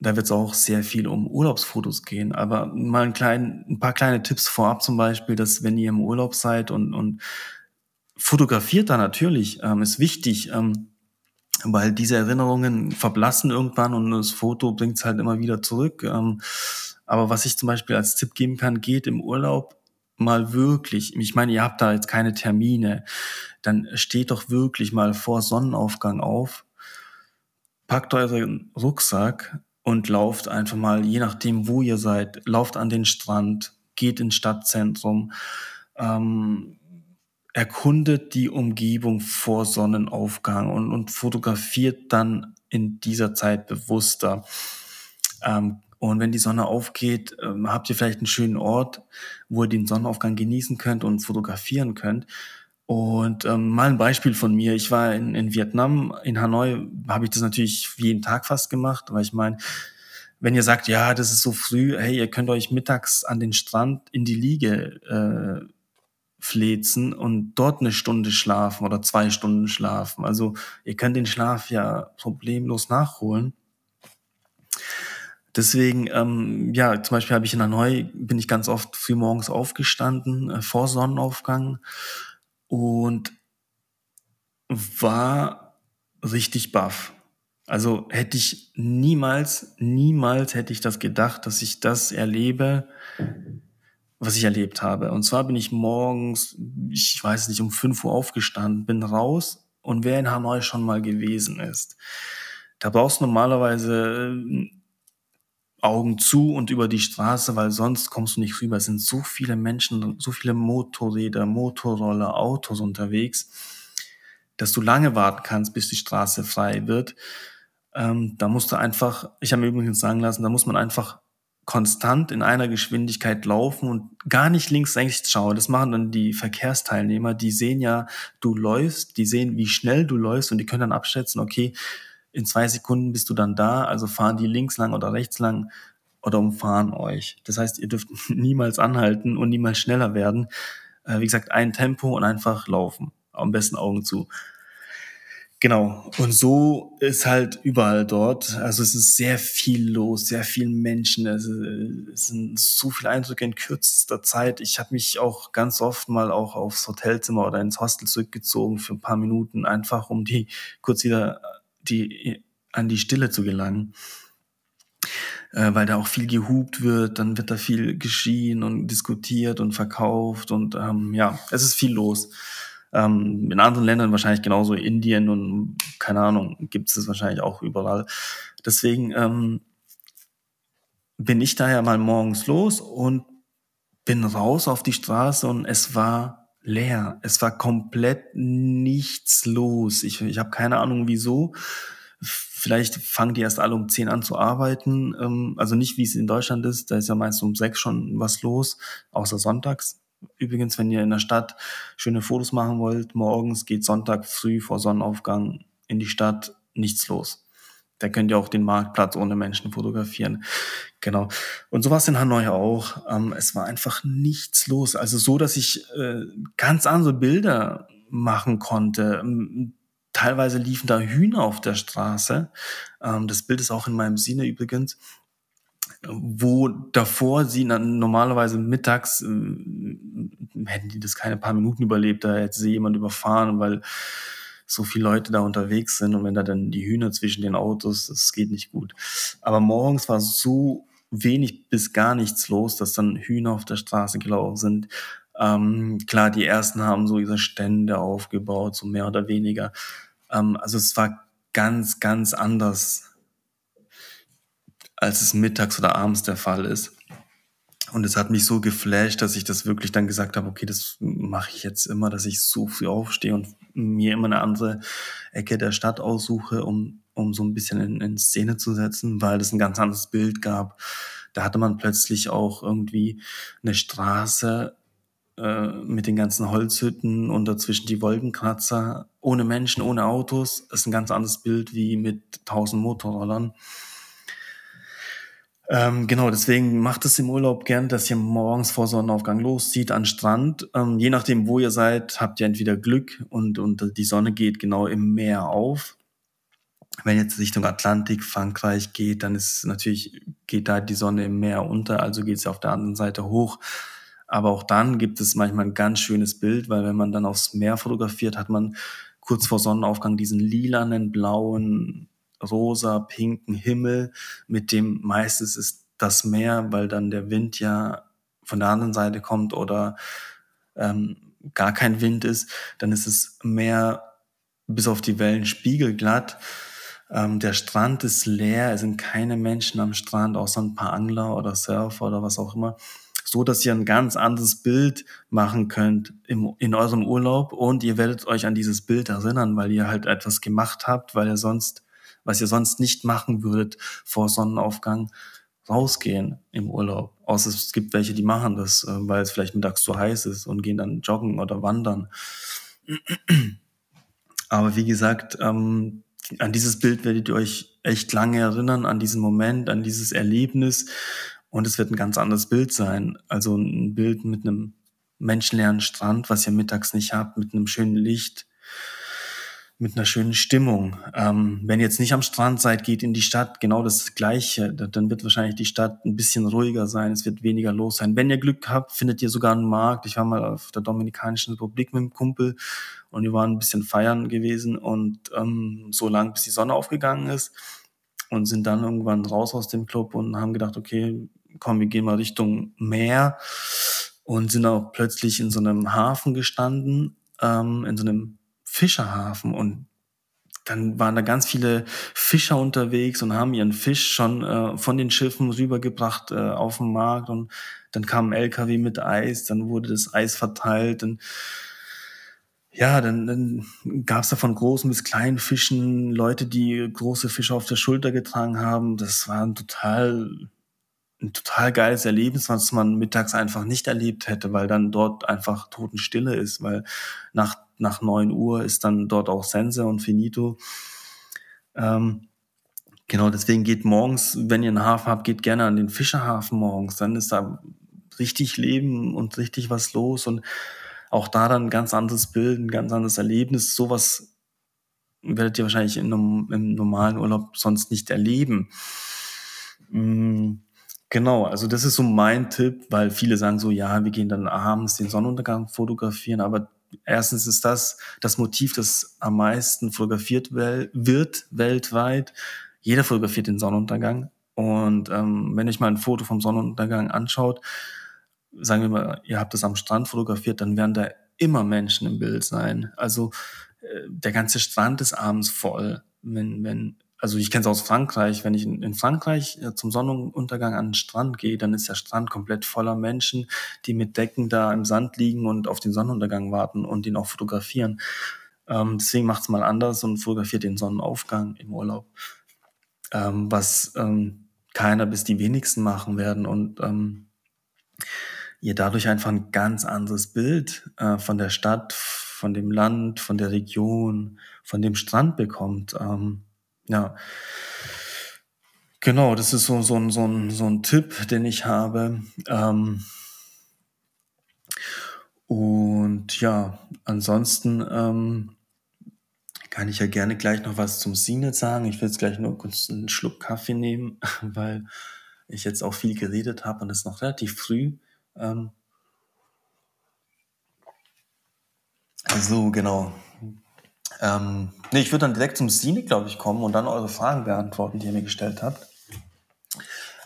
da wird es auch sehr viel um Urlaubsfotos gehen. Aber mal ein, klein, ein paar kleine Tipps vorab zum Beispiel, dass wenn ihr im Urlaub seid und, und fotografiert da natürlich, ähm, ist wichtig, ähm, weil diese Erinnerungen verblassen irgendwann und das Foto bringt es halt immer wieder zurück. Ähm, aber was ich zum Beispiel als Tipp geben kann, geht im Urlaub mal wirklich, ich meine, ihr habt da jetzt keine Termine, dann steht doch wirklich mal vor Sonnenaufgang auf, packt euren Rucksack und lauft einfach mal, je nachdem, wo ihr seid, lauft an den Strand, geht ins Stadtzentrum, ähm, erkundet die Umgebung vor Sonnenaufgang und, und fotografiert dann in dieser Zeit bewusster. Ähm, und wenn die Sonne aufgeht, ähm, habt ihr vielleicht einen schönen Ort, wo ihr den Sonnenaufgang genießen könnt und fotografieren könnt. Und ähm, mal ein Beispiel von mir. Ich war in, in Vietnam, in Hanoi habe ich das natürlich jeden Tag fast gemacht, weil ich meine, wenn ihr sagt, ja, das ist so früh, hey, ihr könnt euch mittags an den Strand in die Liege äh, flezen und dort eine Stunde schlafen oder zwei Stunden schlafen. Also ihr könnt den Schlaf ja problemlos nachholen. Deswegen, ähm, ja, zum Beispiel habe ich in Hanoi, bin ich ganz oft früh morgens aufgestanden, äh, vor Sonnenaufgang und war richtig baff. Also hätte ich niemals, niemals hätte ich das gedacht, dass ich das erlebe, was ich erlebt habe. Und zwar bin ich morgens, ich weiß nicht, um 5 Uhr aufgestanden, bin raus und wer in Hanoi schon mal gewesen ist, da brauchst du normalerweise äh, Augen zu und über die Straße, weil sonst kommst du nicht rüber. Es sind so viele Menschen, so viele Motorräder, Motorroller, Autos unterwegs, dass du lange warten kannst, bis die Straße frei wird. Ähm, da musst du einfach, ich habe mir übrigens sagen lassen, da muss man einfach konstant in einer Geschwindigkeit laufen und gar nicht links rechts schauen. Das machen dann die Verkehrsteilnehmer. Die sehen ja, du läufst, die sehen, wie schnell du läufst und die können dann abschätzen, okay, in zwei Sekunden bist du dann da, also fahren die links lang oder rechts lang oder umfahren euch. Das heißt, ihr dürft niemals anhalten und niemals schneller werden. Äh, wie gesagt, ein Tempo und einfach laufen. Am besten Augen zu. Genau. Und so ist halt überall dort. Also es ist sehr viel los, sehr viele Menschen. Es, sind so viele Eindrücke in kürzester Zeit. Ich habe mich auch ganz oft mal auch aufs Hotelzimmer oder ins Hostel zurückgezogen für ein paar Minuten, einfach um die kurz wieder die an die Stille zu gelangen. Äh, weil da auch viel gehupt wird, dann wird da viel geschrien und diskutiert und verkauft und ähm, ja, es ist viel los. Ähm, in anderen Ländern wahrscheinlich genauso, Indien und keine Ahnung, gibt es das wahrscheinlich auch überall. Deswegen ähm, bin ich daher mal morgens los und bin raus auf die Straße und es war leer. Es war komplett nichts los. Ich, ich habe keine Ahnung wieso. Vielleicht fangen die erst alle um zehn an zu arbeiten. Ähm, also nicht, wie es in Deutschland ist. Da ist ja meist um sechs schon was los, außer sonntags. Übrigens, wenn ihr in der Stadt schöne Fotos machen wollt, morgens geht Sonntag früh vor Sonnenaufgang in die Stadt nichts los. Da könnt ihr auch den Marktplatz ohne Menschen fotografieren. Genau. Und so war es in Hanoi auch. Ähm, es war einfach nichts los. Also so, dass ich äh, ganz andere Bilder machen konnte. Teilweise liefen da Hühner auf der Straße. Ähm, das Bild ist auch in meinem Sinne übrigens wo davor sie normalerweise mittags äh, hätten die das keine paar Minuten überlebt, da hätte sie jemand überfahren, weil so viele Leute da unterwegs sind und wenn da dann die Hühner zwischen den Autos, das geht nicht gut. Aber morgens war so wenig bis gar nichts los, dass dann Hühner auf der Straße gelaufen sind. Ähm, klar, die ersten haben so diese Stände aufgebaut, so mehr oder weniger. Ähm, also es war ganz, ganz anders als es mittags oder abends der Fall ist. Und es hat mich so geflasht, dass ich das wirklich dann gesagt habe, okay, das mache ich jetzt immer, dass ich so früh aufstehe und mir immer eine andere Ecke der Stadt aussuche, um, um so ein bisschen in, in Szene zu setzen, weil es ein ganz anderes Bild gab. Da hatte man plötzlich auch irgendwie eine Straße äh, mit den ganzen Holzhütten und dazwischen die Wolkenkratzer, ohne Menschen, ohne Autos. Das ist ein ganz anderes Bild wie mit tausend Motorrollern. Ähm, genau, deswegen macht es im Urlaub gern, dass ihr morgens vor Sonnenaufgang loszieht an Strand. Ähm, je nachdem, wo ihr seid, habt ihr entweder Glück und, und die Sonne geht genau im Meer auf. Wenn jetzt Richtung Atlantik, Frankreich geht, dann ist natürlich, geht da die Sonne im Meer unter, also geht sie auf der anderen Seite hoch. Aber auch dann gibt es manchmal ein ganz schönes Bild, weil wenn man dann aufs Meer fotografiert, hat man kurz vor Sonnenaufgang diesen lilanen, blauen, rosa, pinken Himmel, mit dem meistens ist das Meer, weil dann der Wind ja von der anderen Seite kommt oder ähm, gar kein Wind ist, dann ist es Meer bis auf die Wellen spiegelglatt. Ähm, der Strand ist leer, es sind keine Menschen am Strand, außer ein paar Angler oder Surfer oder was auch immer. So, dass ihr ein ganz anderes Bild machen könnt im, in eurem Urlaub und ihr werdet euch an dieses Bild erinnern, weil ihr halt etwas gemacht habt, weil ihr sonst was ihr sonst nicht machen würdet vor Sonnenaufgang, rausgehen im Urlaub. Außer es gibt welche, die machen das, äh, weil es vielleicht mittags zu heiß ist und gehen dann joggen oder wandern. Aber wie gesagt, ähm, an dieses Bild werdet ihr euch echt lange erinnern, an diesen Moment, an dieses Erlebnis. Und es wird ein ganz anderes Bild sein. Also ein Bild mit einem menschenleeren Strand, was ihr mittags nicht habt, mit einem schönen Licht, mit einer schönen Stimmung. Ähm, wenn ihr jetzt nicht am Strand seid, geht in die Stadt, genau das Gleiche. Dann wird wahrscheinlich die Stadt ein bisschen ruhiger sein, es wird weniger los sein. Wenn ihr Glück habt, findet ihr sogar einen Markt. Ich war mal auf der Dominikanischen Republik mit dem Kumpel und wir waren ein bisschen feiern gewesen und ähm, so lang, bis die Sonne aufgegangen ist und sind dann irgendwann raus aus dem Club und haben gedacht, okay, komm, wir gehen mal Richtung Meer und sind auch plötzlich in so einem Hafen gestanden, ähm, in so einem Fischerhafen und dann waren da ganz viele Fischer unterwegs und haben ihren Fisch schon äh, von den Schiffen rübergebracht äh, auf den Markt und dann kam ein LKW mit Eis, dann wurde das Eis verteilt und ja, dann, dann gab es da von großen bis kleinen Fischen Leute, die große Fische auf der Schulter getragen haben. Das war total ein total geiles Erlebnis, was man mittags einfach nicht erlebt hätte, weil dann dort einfach Totenstille ist, weil nach, nach neun Uhr ist dann dort auch Sense und Finito. Ähm, genau, deswegen geht morgens, wenn ihr einen Hafen habt, geht gerne an den Fischerhafen morgens, dann ist da richtig Leben und richtig was los und auch da dann ein ganz anderes Bild, ein ganz anderes Erlebnis. Sowas werdet ihr wahrscheinlich im, im normalen Urlaub sonst nicht erleben. Mm, genau, also das ist so mein Tipp, weil viele sagen so, ja, wir gehen dann abends den Sonnenuntergang fotografieren, aber erstens ist das das Motiv, das am meisten fotografiert wird weltweit. Jeder fotografiert den Sonnenuntergang. Und ähm, wenn ich mal ein Foto vom Sonnenuntergang anschaut, sagen wir mal, ihr habt das am Strand fotografiert, dann werden da immer Menschen im Bild sein. Also äh, der ganze Strand ist abends voll. Wenn, wenn, also ich kenne es aus Frankreich, wenn ich in, in Frankreich äh, zum Sonnenuntergang an den Strand gehe, dann ist der Strand komplett voller Menschen, die mit Decken da im Sand liegen und auf den Sonnenuntergang warten und ihn auch fotografieren. Ähm, deswegen macht es mal anders und fotografiert den Sonnenaufgang im Urlaub. Ähm, was ähm, keiner bis die wenigsten machen werden. Und ähm, ihr dadurch einfach ein ganz anderes Bild äh, von der Stadt, von dem Land, von der Region, von dem Strand bekommt. Ähm, ja. Genau, das ist so, so, ein, so, ein, so ein Tipp, den ich habe. Ähm, und ja, ansonsten ähm, kann ich ja gerne gleich noch was zum Signet sagen. Ich will jetzt gleich nur kurz einen Schluck Kaffee nehmen, weil ich jetzt auch viel geredet habe und es noch relativ früh. Ähm, so, genau. Ähm, nee, ich würde dann direkt zum Sine, glaube ich, kommen und dann eure Fragen beantworten, die ihr mir gestellt habt.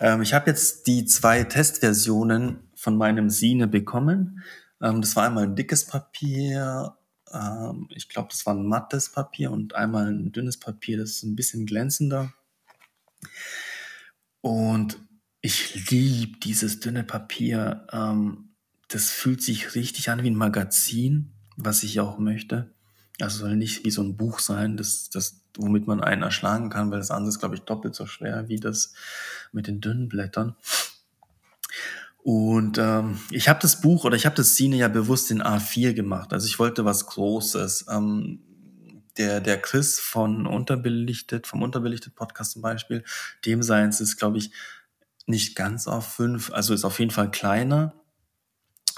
Ähm, ich habe jetzt die zwei Testversionen von meinem Sine bekommen. Ähm, das war einmal ein dickes Papier, ähm, ich glaube, das war ein mattes Papier und einmal ein dünnes Papier, das ist ein bisschen glänzender. Und ich liebe dieses dünne Papier. Ähm, das fühlt sich richtig an wie ein Magazin, was ich auch möchte. Also soll nicht wie so ein Buch sein, das, das, womit man einen erschlagen kann, weil das andere ist, glaube ich, doppelt so schwer wie das mit den dünnen Blättern. Und ähm, ich habe das Buch oder ich habe das Szene ja bewusst in A4 gemacht. Also ich wollte was Großes. Ähm, der, der Chris von Unterbelichtet, vom Unterbelichtet Podcast zum Beispiel, dem Seins ist, glaube ich, nicht ganz auf fünf, also ist auf jeden Fall kleiner,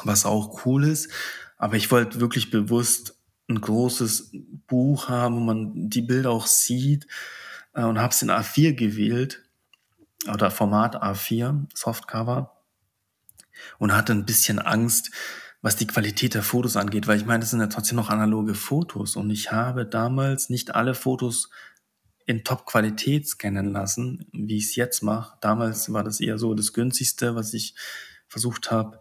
was auch cool ist. Aber ich wollte wirklich bewusst ein großes Buch haben, wo man die Bilder auch sieht äh, und habe es in A4 gewählt oder Format A4, Softcover und hatte ein bisschen Angst, was die Qualität der Fotos angeht, weil ich meine, das sind ja trotzdem noch analoge Fotos und ich habe damals nicht alle Fotos in Top-Qualität scannen lassen, wie ich es jetzt mache. Damals war das eher so das günstigste, was ich versucht habe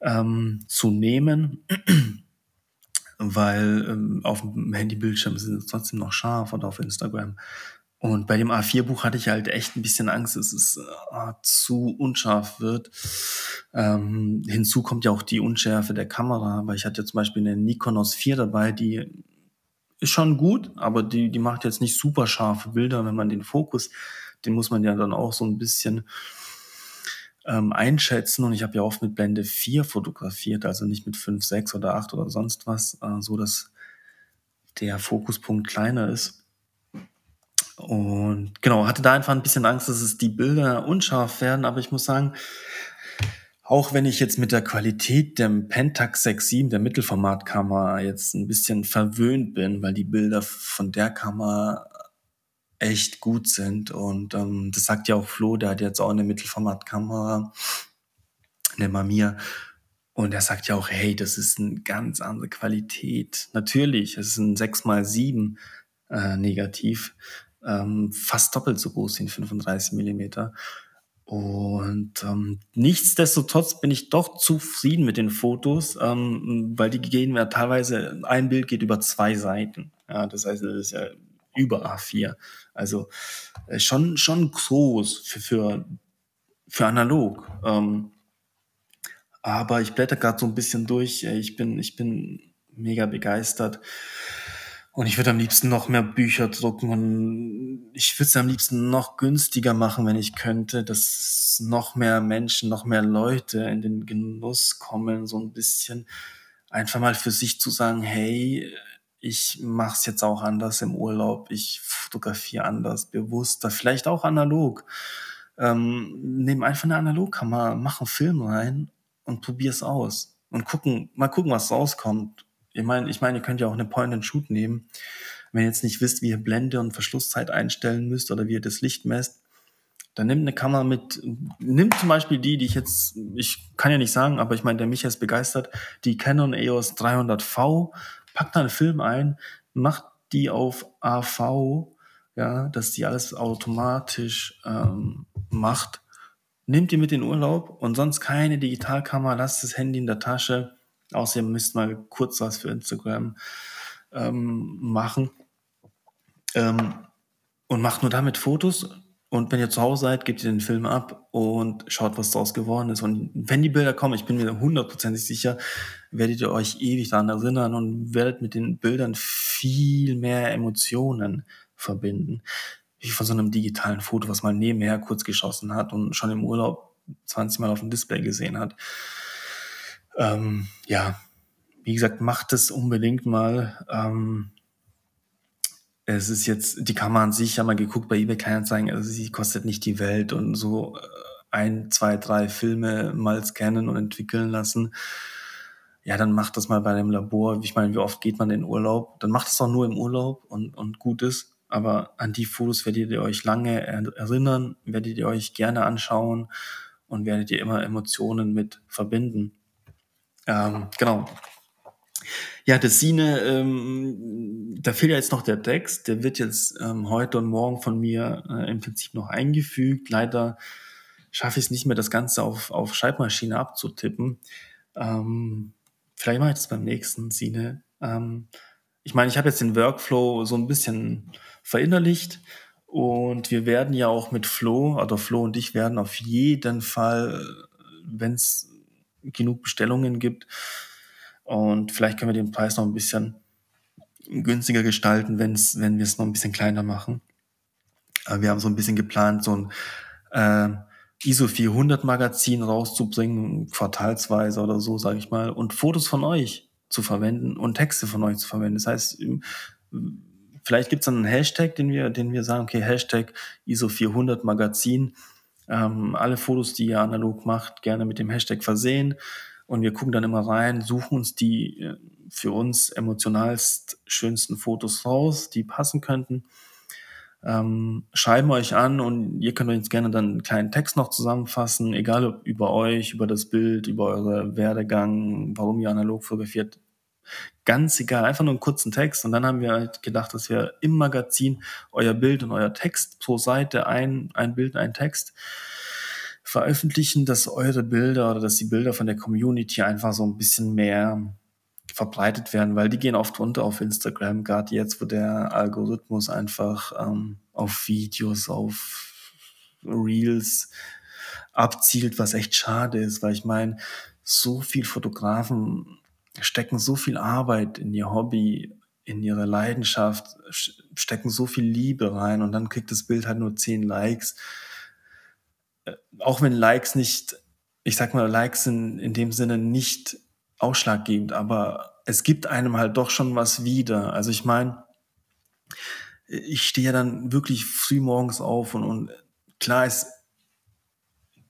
ähm, zu nehmen, weil ähm, auf dem Handybildschirm sind es trotzdem noch scharf und auf Instagram. Und bei dem A4-Buch hatte ich halt echt ein bisschen Angst, dass es äh, zu unscharf wird. Ähm, hinzu kommt ja auch die Unschärfe der Kamera, weil ich hatte zum Beispiel eine Nikonos 4 dabei, die ist schon gut, aber die, die macht jetzt nicht super scharfe Bilder, wenn man den Fokus, den muss man ja dann auch so ein bisschen ähm, einschätzen. Und ich habe ja oft mit Blende 4 fotografiert, also nicht mit 5, 6 oder 8 oder sonst was, äh, so dass der Fokuspunkt kleiner ist. Und genau, hatte da einfach ein bisschen Angst, dass es die Bilder unscharf werden, aber ich muss sagen, auch wenn ich jetzt mit der Qualität der Pentax 6.7, der Mittelformatkamera, jetzt ein bisschen verwöhnt bin, weil die Bilder von der Kamera echt gut sind. Und ähm, das sagt ja auch Flo, der hat jetzt auch eine Mittelformatkamera, eine Mamiya. Und er sagt ja auch, hey, das ist eine ganz andere Qualität. Natürlich, es ist ein 6x7 äh, Negativ, ähm, fast doppelt so groß wie ein 35 Millimeter. Und ähm, nichtsdestotrotz bin ich doch zufrieden mit den Fotos, ähm, weil die gehen ja teilweise, ein Bild geht über zwei Seiten. Ja, das heißt, das ist ja über A4. Also äh, schon, schon groß für, für, für analog. Ähm, aber ich blätter gerade so ein bisschen durch. Ich bin, ich bin mega begeistert. Und ich würde am liebsten noch mehr Bücher drucken und ich würde es am liebsten noch günstiger machen, wenn ich könnte, dass noch mehr Menschen, noch mehr Leute in den Genuss kommen, so ein bisschen einfach mal für sich zu sagen, hey, ich mache es jetzt auch anders im Urlaub, ich fotografiere anders, bewusster, vielleicht auch analog. Ähm, nehm einfach eine Analogkamera, mach einen Film rein und probier's aus. Und gucken, mal gucken, was rauskommt. Ich meine, ich meine, ihr könnt ja auch eine Point-and-Shoot nehmen. Wenn ihr jetzt nicht wisst, wie ihr Blende und Verschlusszeit einstellen müsst oder wie ihr das Licht messt, dann nimmt eine Kamera mit, nimmt zum Beispiel die, die ich jetzt, ich kann ja nicht sagen, aber ich meine, der Micha ist begeistert, die Canon EOS 300V, packt da einen Film ein, macht die auf AV, ja, dass die alles automatisch ähm, macht. Nimmt die mit in Urlaub und sonst keine Digitalkamera, lasst das Handy in der Tasche Außerdem müsst mal kurz was für Instagram ähm, machen. Ähm, und macht nur damit Fotos. Und wenn ihr zu Hause seid, gebt ihr den Film ab und schaut, was daraus geworden ist. Und wenn die Bilder kommen, ich bin mir hundertprozentig sicher, werdet ihr euch ewig daran erinnern und werdet mit den Bildern viel mehr Emotionen verbinden. Wie von so einem digitalen Foto, was man nebenher kurz geschossen hat und schon im Urlaub 20 Mal auf dem Display gesehen hat. Ähm, ja, wie gesagt, macht es unbedingt mal. Ähm, es ist jetzt, die Kamera an sich, haben wir geguckt bei eBay Kleinanzeigen, also sie kostet nicht die Welt und so äh, ein, zwei, drei Filme mal scannen und entwickeln lassen. Ja, dann macht das mal bei einem Labor. Ich meine, wie oft geht man in Urlaub? Dann macht es auch nur im Urlaub und, und gut ist. Aber an die Fotos werdet ihr euch lange erinnern, werdet ihr euch gerne anschauen und werdet ihr immer Emotionen mit verbinden. Ähm, genau. Ja, das Sine, ähm, da fehlt ja jetzt noch der Text. Der wird jetzt ähm, heute und morgen von mir äh, im Prinzip noch eingefügt. Leider schaffe ich es nicht mehr, das Ganze auf, auf Schreibmaschine abzutippen. Ähm, vielleicht mache ich das beim nächsten Sine. Ähm, ich meine, ich habe jetzt den Workflow so ein bisschen verinnerlicht und wir werden ja auch mit Flo, oder Flo und ich werden auf jeden Fall, wenn es genug Bestellungen gibt. Und vielleicht können wir den Preis noch ein bisschen günstiger gestalten, wenn's, wenn wir es noch ein bisschen kleiner machen. Aber wir haben so ein bisschen geplant, so ein äh, ISO 400 Magazin rauszubringen, quartalsweise oder so, sage ich mal, und Fotos von euch zu verwenden und Texte von euch zu verwenden. Das heißt, vielleicht gibt es dann einen Hashtag, den wir, den wir sagen, okay, Hashtag ISO 400 Magazin ähm, alle Fotos, die ihr analog macht, gerne mit dem Hashtag versehen. Und wir gucken dann immer rein, suchen uns die äh, für uns emotionalst schönsten Fotos raus, die passen könnten. Ähm, schreiben euch an und ihr könnt uns gerne dann einen kleinen Text noch zusammenfassen, egal ob über euch, über das Bild, über eure Werdegang, warum ihr analog fotografiert, Ganz egal, einfach nur einen kurzen Text. Und dann haben wir halt gedacht, dass wir im Magazin euer Bild und euer Text pro Seite ein, ein Bild, ein Text veröffentlichen, dass eure Bilder oder dass die Bilder von der Community einfach so ein bisschen mehr verbreitet werden, weil die gehen oft runter auf Instagram, gerade jetzt, wo der Algorithmus einfach ähm, auf Videos, auf Reels abzielt, was echt schade ist, weil ich meine, so viel Fotografen stecken so viel Arbeit in ihr Hobby, in ihre Leidenschaft, stecken so viel Liebe rein und dann kriegt das Bild halt nur zehn Likes. Äh, auch wenn Likes nicht, ich sag mal, Likes sind in dem Sinne nicht ausschlaggebend, aber es gibt einem halt doch schon was wieder. Also ich meine, ich stehe ja dann wirklich früh morgens auf und, und klar ist,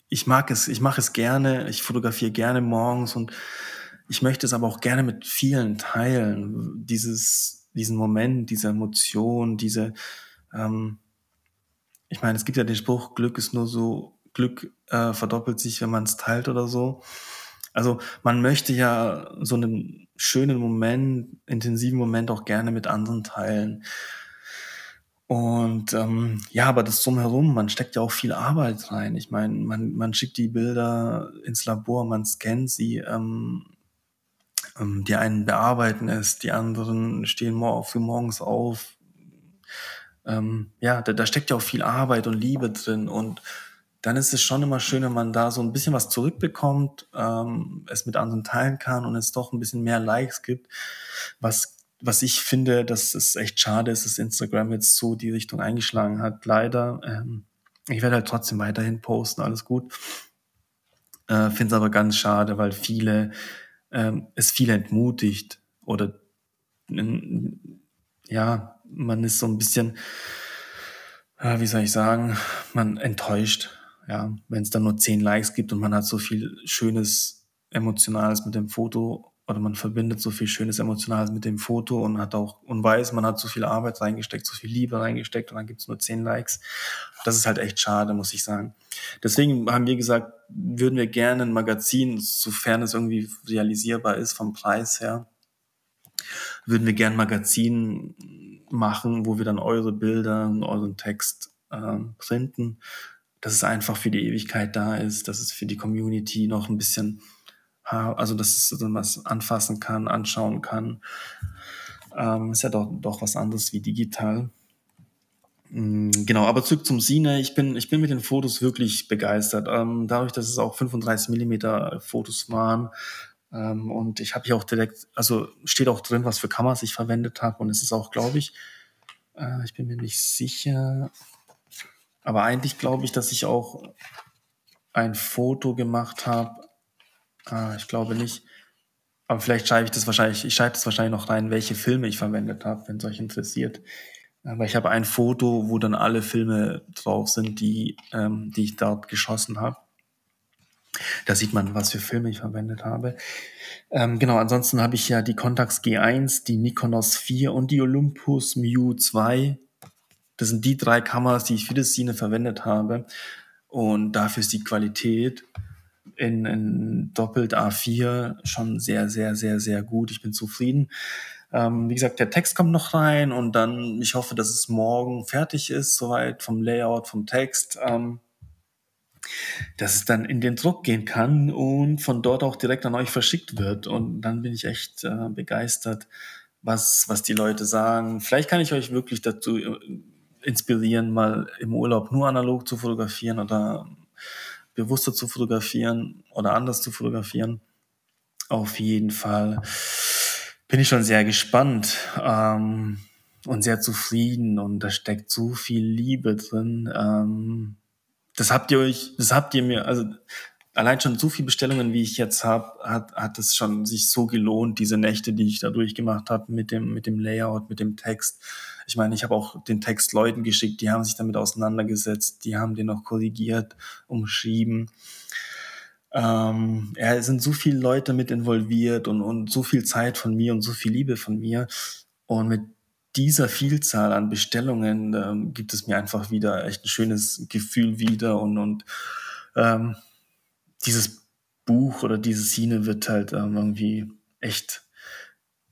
ich mag es, ich mache es gerne, ich fotografiere gerne morgens und ich möchte es aber auch gerne mit vielen teilen. Dieses, diesen Moment, diese Emotion, diese, ähm, ich meine, es gibt ja den Spruch, Glück ist nur so, Glück äh, verdoppelt sich, wenn man es teilt oder so. Also man möchte ja so einen schönen Moment, intensiven Moment auch gerne mit anderen teilen. Und ähm, ja, aber das drumherum, man steckt ja auch viel Arbeit rein. Ich meine, man, man schickt die Bilder ins Labor, man scannt sie, ähm, ähm, die einen bearbeiten es, die anderen stehen mor für morgens auf. Ähm, ja, da, da steckt ja auch viel Arbeit und Liebe drin und dann ist es schon immer schön, wenn man da so ein bisschen was zurückbekommt, ähm, es mit anderen teilen kann und es doch ein bisschen mehr Likes gibt, was was ich finde, dass es echt schade ist, dass Instagram jetzt so die Richtung eingeschlagen hat. Leider. Ähm, ich werde halt trotzdem weiterhin posten, alles gut. Äh, finde es aber ganz schade, weil viele, ähm, es viele entmutigt oder ja, man ist so ein bisschen, äh, wie soll ich sagen, man enttäuscht, ja, wenn es dann nur zehn Likes gibt und man hat so viel Schönes, Emotionales mit dem Foto oder man verbindet so viel Schönes, Emotionales mit dem Foto und hat auch und weiß, man hat so viel Arbeit reingesteckt, so viel Liebe reingesteckt und dann gibt es nur zehn Likes. Das ist halt echt schade, muss ich sagen. Deswegen haben wir gesagt, würden wir gerne ein Magazin, sofern es irgendwie realisierbar ist vom Preis her, würden wir gerne ein Magazin machen, wo wir dann eure Bilder und euren Text äh, printen, dass es einfach für die Ewigkeit da ist, dass es für die Community noch ein bisschen also dass es was anfassen kann, anschauen kann. Ähm, ist ja doch, doch was anderes wie digital. Mm, genau, aber zurück zum Sine. Ich bin, ich bin mit den Fotos wirklich begeistert. Ähm, dadurch, dass es auch 35 Millimeter Fotos waren. Ähm, und ich habe hier auch direkt, also steht auch drin, was für Kameras ich verwendet habe. Und es ist auch, glaube ich, äh, ich bin mir nicht sicher, aber eigentlich glaube ich, dass ich auch ein Foto gemacht habe Ah, ich glaube nicht. Aber vielleicht schreibe ich das wahrscheinlich, ich schreibe das wahrscheinlich noch rein, welche Filme ich verwendet habe, wenn es euch interessiert. Aber ich habe ein Foto, wo dann alle Filme drauf sind, die, ähm, die ich dort geschossen habe. Da sieht man, was für Filme ich verwendet habe. Ähm, genau, ansonsten habe ich ja die Contax G1, die Nikonos 4 und die Olympus Mu 2. Das sind die drei Kameras, die ich für das Cine verwendet habe. Und dafür ist die Qualität in, in doppelt A4 schon sehr, sehr, sehr, sehr gut. Ich bin zufrieden. Ähm, wie gesagt, der Text kommt noch rein und dann, ich hoffe, dass es morgen fertig ist, soweit vom Layout, vom Text, ähm, dass es dann in den Druck gehen kann und von dort auch direkt an euch verschickt wird. Und dann bin ich echt äh, begeistert, was, was die Leute sagen. Vielleicht kann ich euch wirklich dazu äh, inspirieren, mal im Urlaub nur analog zu fotografieren oder bewusster zu fotografieren oder anders zu fotografieren. Auf jeden Fall bin ich schon sehr gespannt ähm, und sehr zufrieden und da steckt so viel Liebe drin. Ähm, das habt ihr euch, das habt ihr mir, also allein schon so viele Bestellungen, wie ich jetzt habe, hat, hat es schon sich so gelohnt, diese Nächte, die ich da durchgemacht habe mit dem, mit dem Layout, mit dem Text. Ich meine, ich habe auch den Text Leuten geschickt, die haben sich damit auseinandergesetzt, die haben den noch korrigiert, umschrieben. Ähm, ja, es sind so viele Leute mit involviert und, und so viel Zeit von mir und so viel Liebe von mir. Und mit dieser Vielzahl an Bestellungen ähm, gibt es mir einfach wieder echt ein schönes Gefühl wieder und, und ähm, dieses Buch oder diese Szene wird halt ähm, irgendwie echt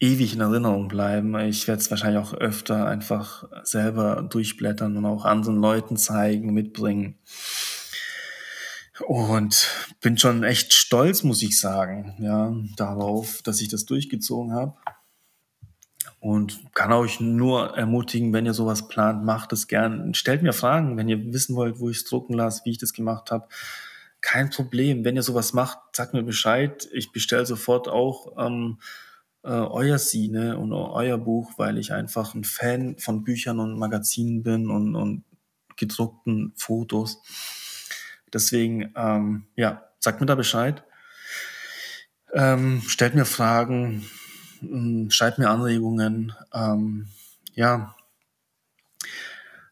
ewig in Erinnerung bleiben. Ich werde es wahrscheinlich auch öfter einfach selber durchblättern und auch anderen Leuten zeigen, mitbringen. Und bin schon echt stolz, muss ich sagen, ja, darauf, dass ich das durchgezogen habe. Und kann euch nur ermutigen, wenn ihr sowas plant, macht es gern. Stellt mir Fragen, wenn ihr wissen wollt, wo ich es drucken lasse, wie ich das gemacht habe kein Problem. Wenn ihr sowas macht, sagt mir Bescheid. Ich bestelle sofort auch ähm, äh, euer Sine und euer Buch, weil ich einfach ein Fan von Büchern und Magazinen bin und, und gedruckten Fotos. Deswegen, ähm, ja, sagt mir da Bescheid. Ähm, stellt mir Fragen, hm, schreibt mir Anregungen. Ähm, ja,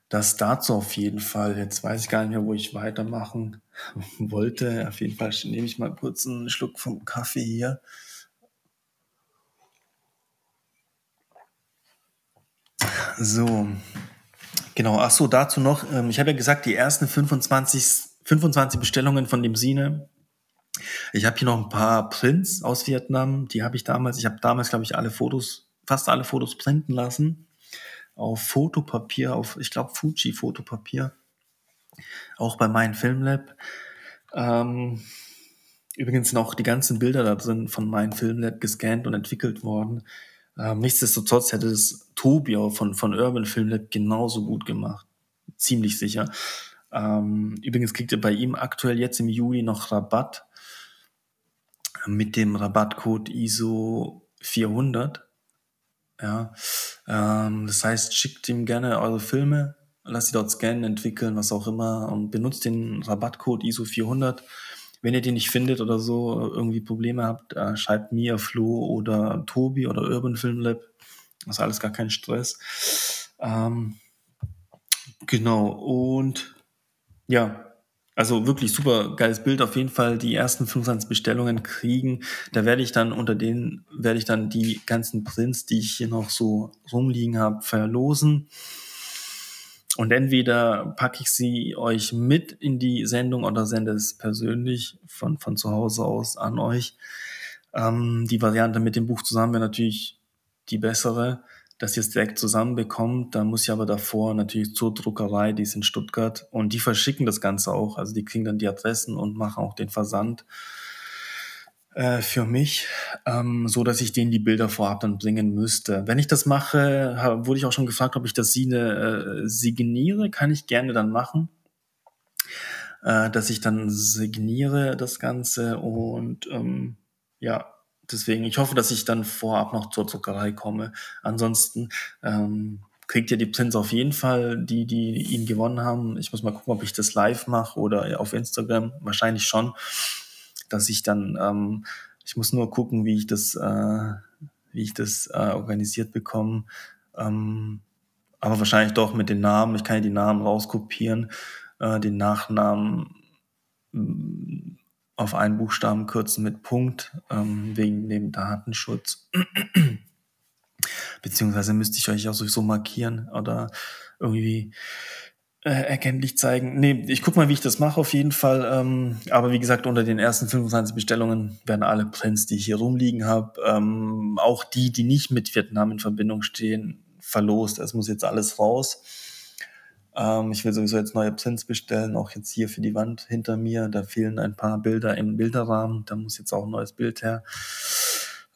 das dazu auf jeden Fall. Jetzt weiß ich gar nicht mehr, wo ich weitermachen wollte. Auf jeden Fall nehme ich mal kurz einen Schluck vom Kaffee hier. So, genau. Ach so, dazu noch. Ähm, ich habe ja gesagt, die ersten 25, 25 Bestellungen von dem Sine. Ich habe hier noch ein paar Prints aus Vietnam. Die habe ich damals, ich habe damals, glaube ich, alle Fotos, fast alle Fotos printen lassen auf Fotopapier, auf, ich glaube, Fuji-Fotopapier. Auch bei meinem Filmlab. Ähm, übrigens sind auch die ganzen Bilder da drin von meinem Filmlab gescannt und entwickelt worden. Ähm, nichtsdestotrotz hätte es Tobi auch von, von Urban Filmlab genauso gut gemacht. Ziemlich sicher. Ähm, übrigens kriegt ihr bei ihm aktuell jetzt im Juli noch Rabatt mit dem Rabattcode ISO 400 Ja, ähm, das heißt, schickt ihm gerne eure Filme, lasst sie dort scannen, entwickeln, was auch immer und benutzt den Rabattcode ISO 400. Wenn ihr den nicht findet oder so, irgendwie Probleme habt, äh, schreibt mir, Flo oder Tobi oder Urban Film Lab. Das ist alles gar kein Stress. Ähm, genau, und ja, also wirklich super geiles Bild. Auf jeden Fall die ersten 25 Bestellungen kriegen. Da werde ich dann unter denen, werde ich dann die ganzen Prints, die ich hier noch so rumliegen habe, verlosen. Und entweder packe ich sie euch mit in die Sendung oder sende es persönlich von, von zu Hause aus an euch. Ähm, die Variante mit dem Buch zusammen wäre natürlich die bessere dass ihr es direkt zusammenbekommt. Da muss ich aber davor natürlich zur Druckerei, die ist in Stuttgart und die verschicken das Ganze auch. Also die kriegen dann die Adressen und machen auch den Versand äh, für mich, ähm, so dass ich denen die Bilder vorab dann bringen müsste. Wenn ich das mache, hab, wurde ich auch schon gefragt, ob ich das Sine äh, signiere. Kann ich gerne dann machen. Äh, dass ich dann signiere das Ganze und ähm, ja, deswegen, ich hoffe, dass ich dann vorab noch zur Zuckerei komme. Ansonsten ähm, kriegt ihr die Prints auf jeden Fall, die, die ihn gewonnen haben. Ich muss mal gucken, ob ich das live mache oder auf Instagram. Wahrscheinlich schon, dass ich dann, ähm, ich muss nur gucken, wie ich das, äh, wie ich das äh, organisiert bekomme. Ähm, aber wahrscheinlich doch mit den Namen. Ich kann ja die Namen rauskopieren, äh, den Nachnamen auf einen Buchstaben kürzen mit Punkt, ähm, wegen dem Datenschutz. Beziehungsweise müsste ich euch auch sowieso markieren oder irgendwie äh, erkenntlich zeigen. Nee, ich guck mal, wie ich das mache auf jeden Fall. Ähm, aber wie gesagt, unter den ersten 25 Bestellungen werden alle Prints, die ich hier rumliegen habe, ähm, auch die, die nicht mit Vietnam in Verbindung stehen, verlost. Es muss jetzt alles raus. Ähm, ich will sowieso jetzt neue Prints bestellen, auch jetzt hier für die Wand hinter mir. Da fehlen ein paar Bilder im Bilderrahmen. Da muss jetzt auch ein neues Bild her,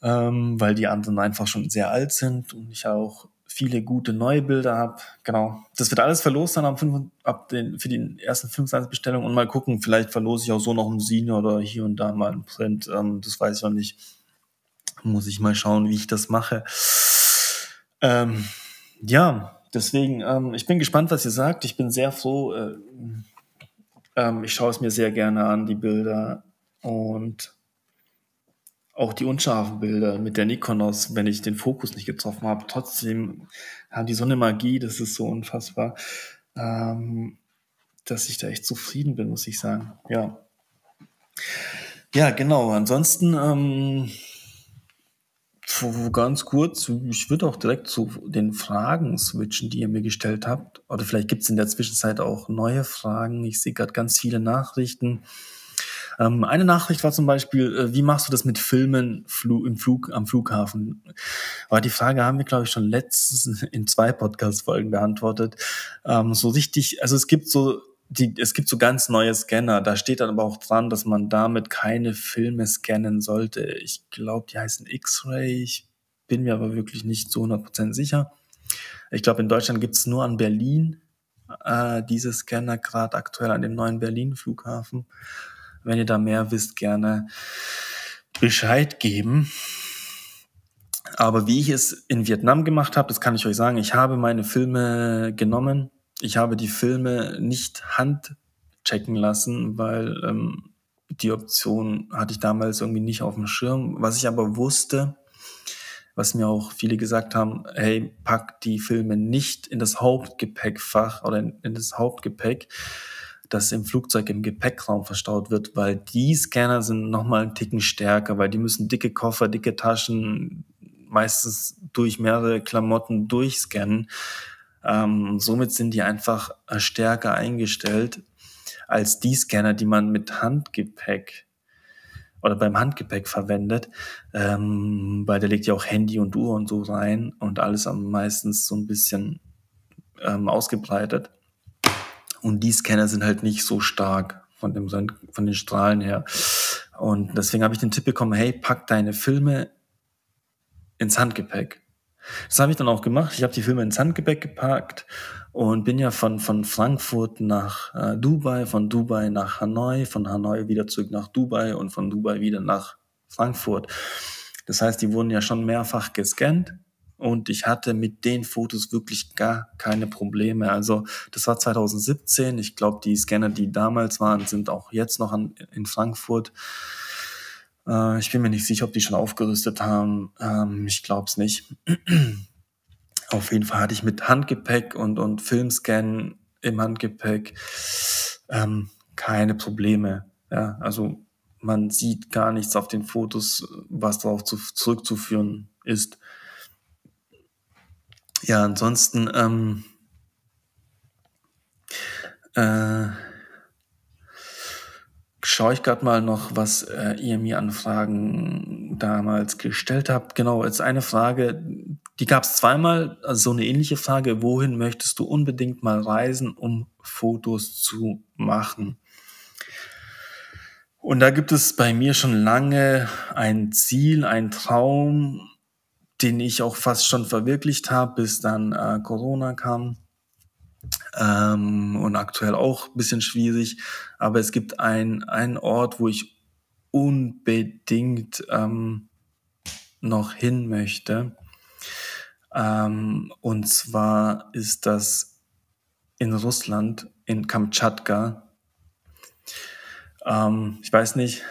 ähm, weil die anderen einfach schon sehr alt sind und ich auch viele gute neue Bilder habe. Genau. Das wird alles verlost dann ab, 5, ab den, für die ersten 25 Bestellungen und mal gucken, vielleicht verlose ich auch so noch ein Senior oder hier und da mal ein Print. Ähm, das weiß ich noch nicht. Muss ich mal schauen, wie ich das mache. Ähm, ja, Deswegen, ähm, ich bin gespannt, was ihr sagt. Ich bin sehr froh. Äh, ähm, ich schaue es mir sehr gerne an, die Bilder und auch die unscharfen Bilder mit der Nikonos, wenn ich den Fokus nicht getroffen habe. Trotzdem haben die so eine Magie, das ist so unfassbar, ähm, dass ich da echt zufrieden bin, muss ich sagen. Ja. Ja, genau. Ansonsten, ähm, Ganz kurz, ich würde auch direkt zu den Fragen switchen, die ihr mir gestellt habt. Oder vielleicht gibt es in der Zwischenzeit auch neue Fragen. Ich sehe gerade ganz viele Nachrichten. Ähm, eine Nachricht war zum Beispiel, äh, wie machst du das mit Filmen Flu im Flug, am Flughafen? Aber die Frage haben wir, glaube ich, schon letztens in zwei Podcast-Folgen beantwortet. Ähm, so richtig, also es gibt so die, es gibt so ganz neue Scanner, da steht dann aber auch dran, dass man damit keine Filme scannen sollte. Ich glaube, die heißen X-Ray, ich bin mir aber wirklich nicht zu 100% sicher. Ich glaube, in Deutschland gibt es nur an Berlin äh, diese Scanner, gerade aktuell an dem neuen Berlin-Flughafen. Wenn ihr da mehr wisst, gerne Bescheid geben. Aber wie ich es in Vietnam gemacht habe, das kann ich euch sagen. Ich habe meine Filme genommen, ich habe die Filme nicht handchecken lassen, weil ähm, die Option hatte ich damals irgendwie nicht auf dem Schirm. Was ich aber wusste, was mir auch viele gesagt haben, hey, pack die Filme nicht in das Hauptgepäckfach oder in, in das Hauptgepäck, das im Flugzeug im Gepäckraum verstaut wird, weil die Scanner sind nochmal einen Ticken stärker, weil die müssen dicke Koffer, dicke Taschen, meistens durch mehrere Klamotten durchscannen. Ähm, somit sind die einfach äh, stärker eingestellt als die Scanner, die man mit Handgepäck oder beim Handgepäck verwendet, ähm, weil der legt ja auch Handy und Uhr und so rein und alles am meistens so ein bisschen ähm, ausgebreitet. Und die Scanner sind halt nicht so stark von, dem, von den Strahlen her. Und deswegen habe ich den Tipp bekommen, hey, pack deine Filme ins Handgepäck. Das habe ich dann auch gemacht. Ich habe die Filme ins Handgepäck gepackt und bin ja von, von Frankfurt nach äh, Dubai, von Dubai nach Hanoi, von Hanoi wieder zurück nach Dubai und von Dubai wieder nach Frankfurt. Das heißt, die wurden ja schon mehrfach gescannt und ich hatte mit den Fotos wirklich gar keine Probleme. Also das war 2017. Ich glaube, die Scanner, die damals waren, sind auch jetzt noch an, in Frankfurt. Äh, ich bin mir nicht sicher, ob die schon aufgerüstet haben. Ähm, ich glaube es nicht. Auf jeden Fall hatte ich mit Handgepäck und, und Filmscan im Handgepäck ähm, keine Probleme. Ja, also man sieht gar nichts auf den Fotos, was darauf zu, zurückzuführen ist. Ja, ansonsten ähm, äh, schaue ich gerade mal noch, was äh, ihr mir an Fragen damals gestellt habt. Genau, jetzt eine Frage, die gab es zweimal, also so eine ähnliche Frage, wohin möchtest du unbedingt mal reisen, um Fotos zu machen? Und da gibt es bei mir schon lange ein Ziel, ein Traum, den ich auch fast schon verwirklicht habe, bis dann äh, Corona kam. Ähm, und aktuell auch ein bisschen schwierig. Aber es gibt ein, einen Ort, wo ich unbedingt ähm, noch hin möchte. Ähm, und zwar ist das in Russland, in Kamtschatka. Ähm, ich weiß nicht,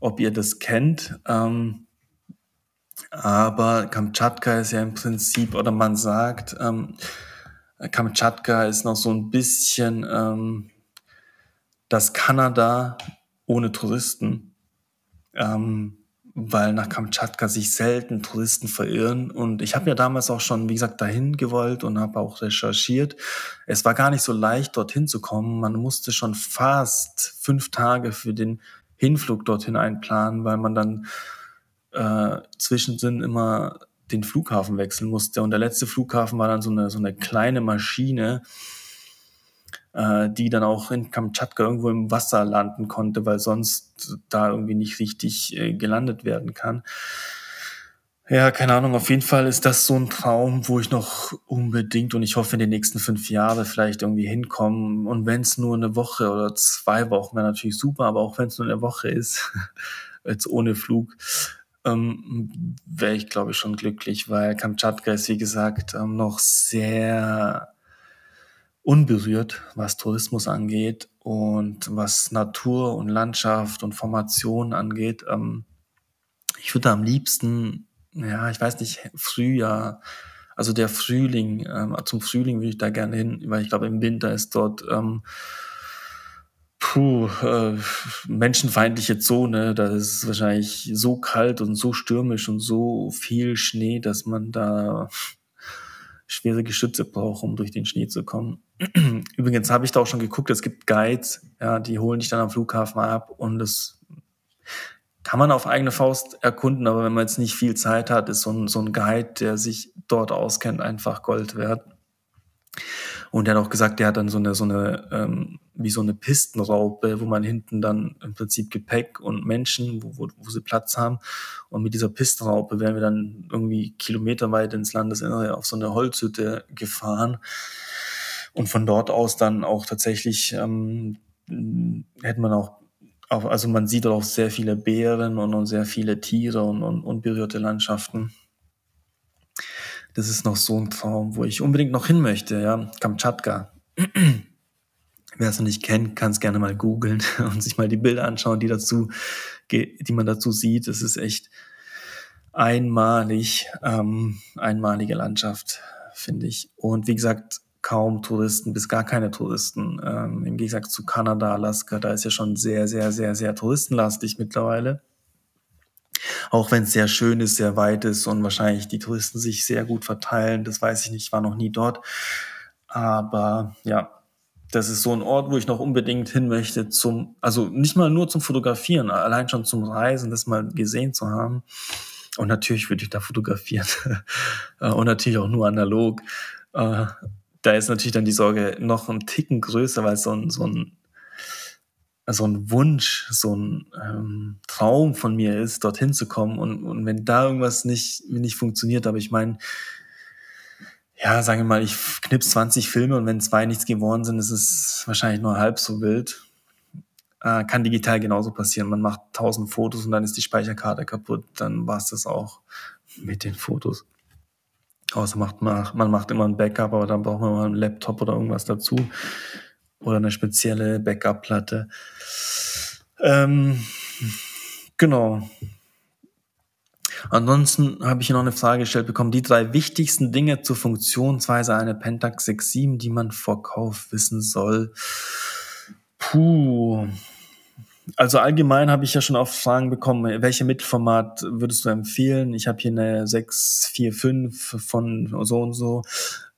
ob ihr das kennt, ähm, aber Kamtschatka ist ja im Prinzip, oder man sagt, ähm, Kamtschatka ist noch so ein bisschen ähm, das Kanada ohne Touristen, ähm, weil nach Kamtschatka sich selten Touristen verirren. Und ich habe ja damals auch schon, wie gesagt, dahin gewollt und habe auch recherchiert. Es war gar nicht so leicht, dorthin zu kommen. Man musste schon fast fünf Tage für den Hinflug dorthin einplanen, weil man dann äh, zwischendrin immer den Flughafen wechseln musste. Und der letzte Flughafen war dann so eine, so eine kleine Maschine, äh, die dann auch in Kamtschatka irgendwo im Wasser landen konnte, weil sonst da irgendwie nicht richtig äh, gelandet werden kann. Ja, keine Ahnung, auf jeden Fall ist das so ein Traum, wo ich noch unbedingt und ich hoffe in den nächsten fünf Jahren vielleicht irgendwie hinkommen. Und wenn es nur eine Woche oder zwei Wochen wäre natürlich super, aber auch wenn es nur eine Woche ist, jetzt ohne Flug, ähm, wäre ich, glaube ich, schon glücklich, weil Kamtschatka ist, wie gesagt, ähm, noch sehr unberührt, was Tourismus angeht und was Natur und Landschaft und Formation angeht. Ähm, ich würde am liebsten, ja, ich weiß nicht, Frühjahr, also der Frühling, ähm, zum Frühling würde ich da gerne hin, weil ich glaube, im Winter ist dort ähm, puh, äh, menschenfeindliche Zone. Da ist es wahrscheinlich so kalt und so stürmisch und so viel Schnee, dass man da schwere Geschütze braucht, um durch den Schnee zu kommen. Übrigens habe ich da auch schon geguckt, es gibt Guides, ja, die holen dich dann am Flughafen ab und das kann man auf eigene Faust erkunden, aber wenn man jetzt nicht viel Zeit hat, ist so ein, so ein Guide, der sich dort auskennt, einfach Gold wert. Und er hat auch gesagt, der hat dann so eine, so eine, ähm, wie so eine Pistenraupe, wo man hinten dann im Prinzip Gepäck und Menschen, wo, wo, wo sie Platz haben. Und mit dieser Pistenraupe wären wir dann irgendwie kilometerweit ins Landesinnere auf so eine Holzhütte gefahren. Und von dort aus dann auch tatsächlich ähm, hätte man auch, also man sieht auch sehr viele Bären und, und sehr viele Tiere und, und unberührte Landschaften das ist noch so ein Traum, wo ich unbedingt noch hin möchte, ja, Kamtschatka. Wer es noch nicht kennt, kann es gerne mal googeln und sich mal die Bilder anschauen, die dazu, die man dazu sieht. Es ist echt einmalig, ähm, einmalige Landschaft, finde ich. Und wie gesagt, kaum Touristen, bis gar keine Touristen. Ähm, Im Gegensatz zu Kanada, Alaska, da ist ja schon sehr, sehr, sehr, sehr touristenlastig mittlerweile. Auch wenn es sehr schön ist, sehr weit ist und wahrscheinlich die Touristen sich sehr gut verteilen, das weiß ich nicht, war noch nie dort. Aber ja, das ist so ein Ort, wo ich noch unbedingt hin möchte zum, also nicht mal nur zum Fotografieren, allein schon zum Reisen, das mal gesehen zu haben. Und natürlich würde ich da fotografieren. und natürlich auch nur analog. Äh, da ist natürlich dann die Sorge noch ein Ticken größer, weil so ein, so ein so ein Wunsch, so ein ähm, Traum von mir ist, dorthin zu kommen. Und, und wenn da irgendwas nicht, nicht funktioniert, aber ich meine, ja, sagen wir mal, ich knips 20 Filme und wenn zwei nichts geworden sind, ist es wahrscheinlich nur halb so wild. Äh, kann digital genauso passieren. Man macht 1000 Fotos und dann ist die Speicherkarte kaputt. Dann war es das auch mit den Fotos. Außer macht man, man macht immer ein Backup, aber dann braucht man mal einen Laptop oder irgendwas dazu. Oder eine spezielle Backup-Platte. Ähm, genau. Ansonsten habe ich hier noch eine Frage gestellt bekommen. Die drei wichtigsten Dinge zur Funktionsweise einer Pentax 6.7, die man vor Kauf wissen soll. Puh. Also allgemein habe ich ja schon oft Fragen bekommen, welche Mittelformat würdest du empfehlen? Ich habe hier eine 645 von so und so.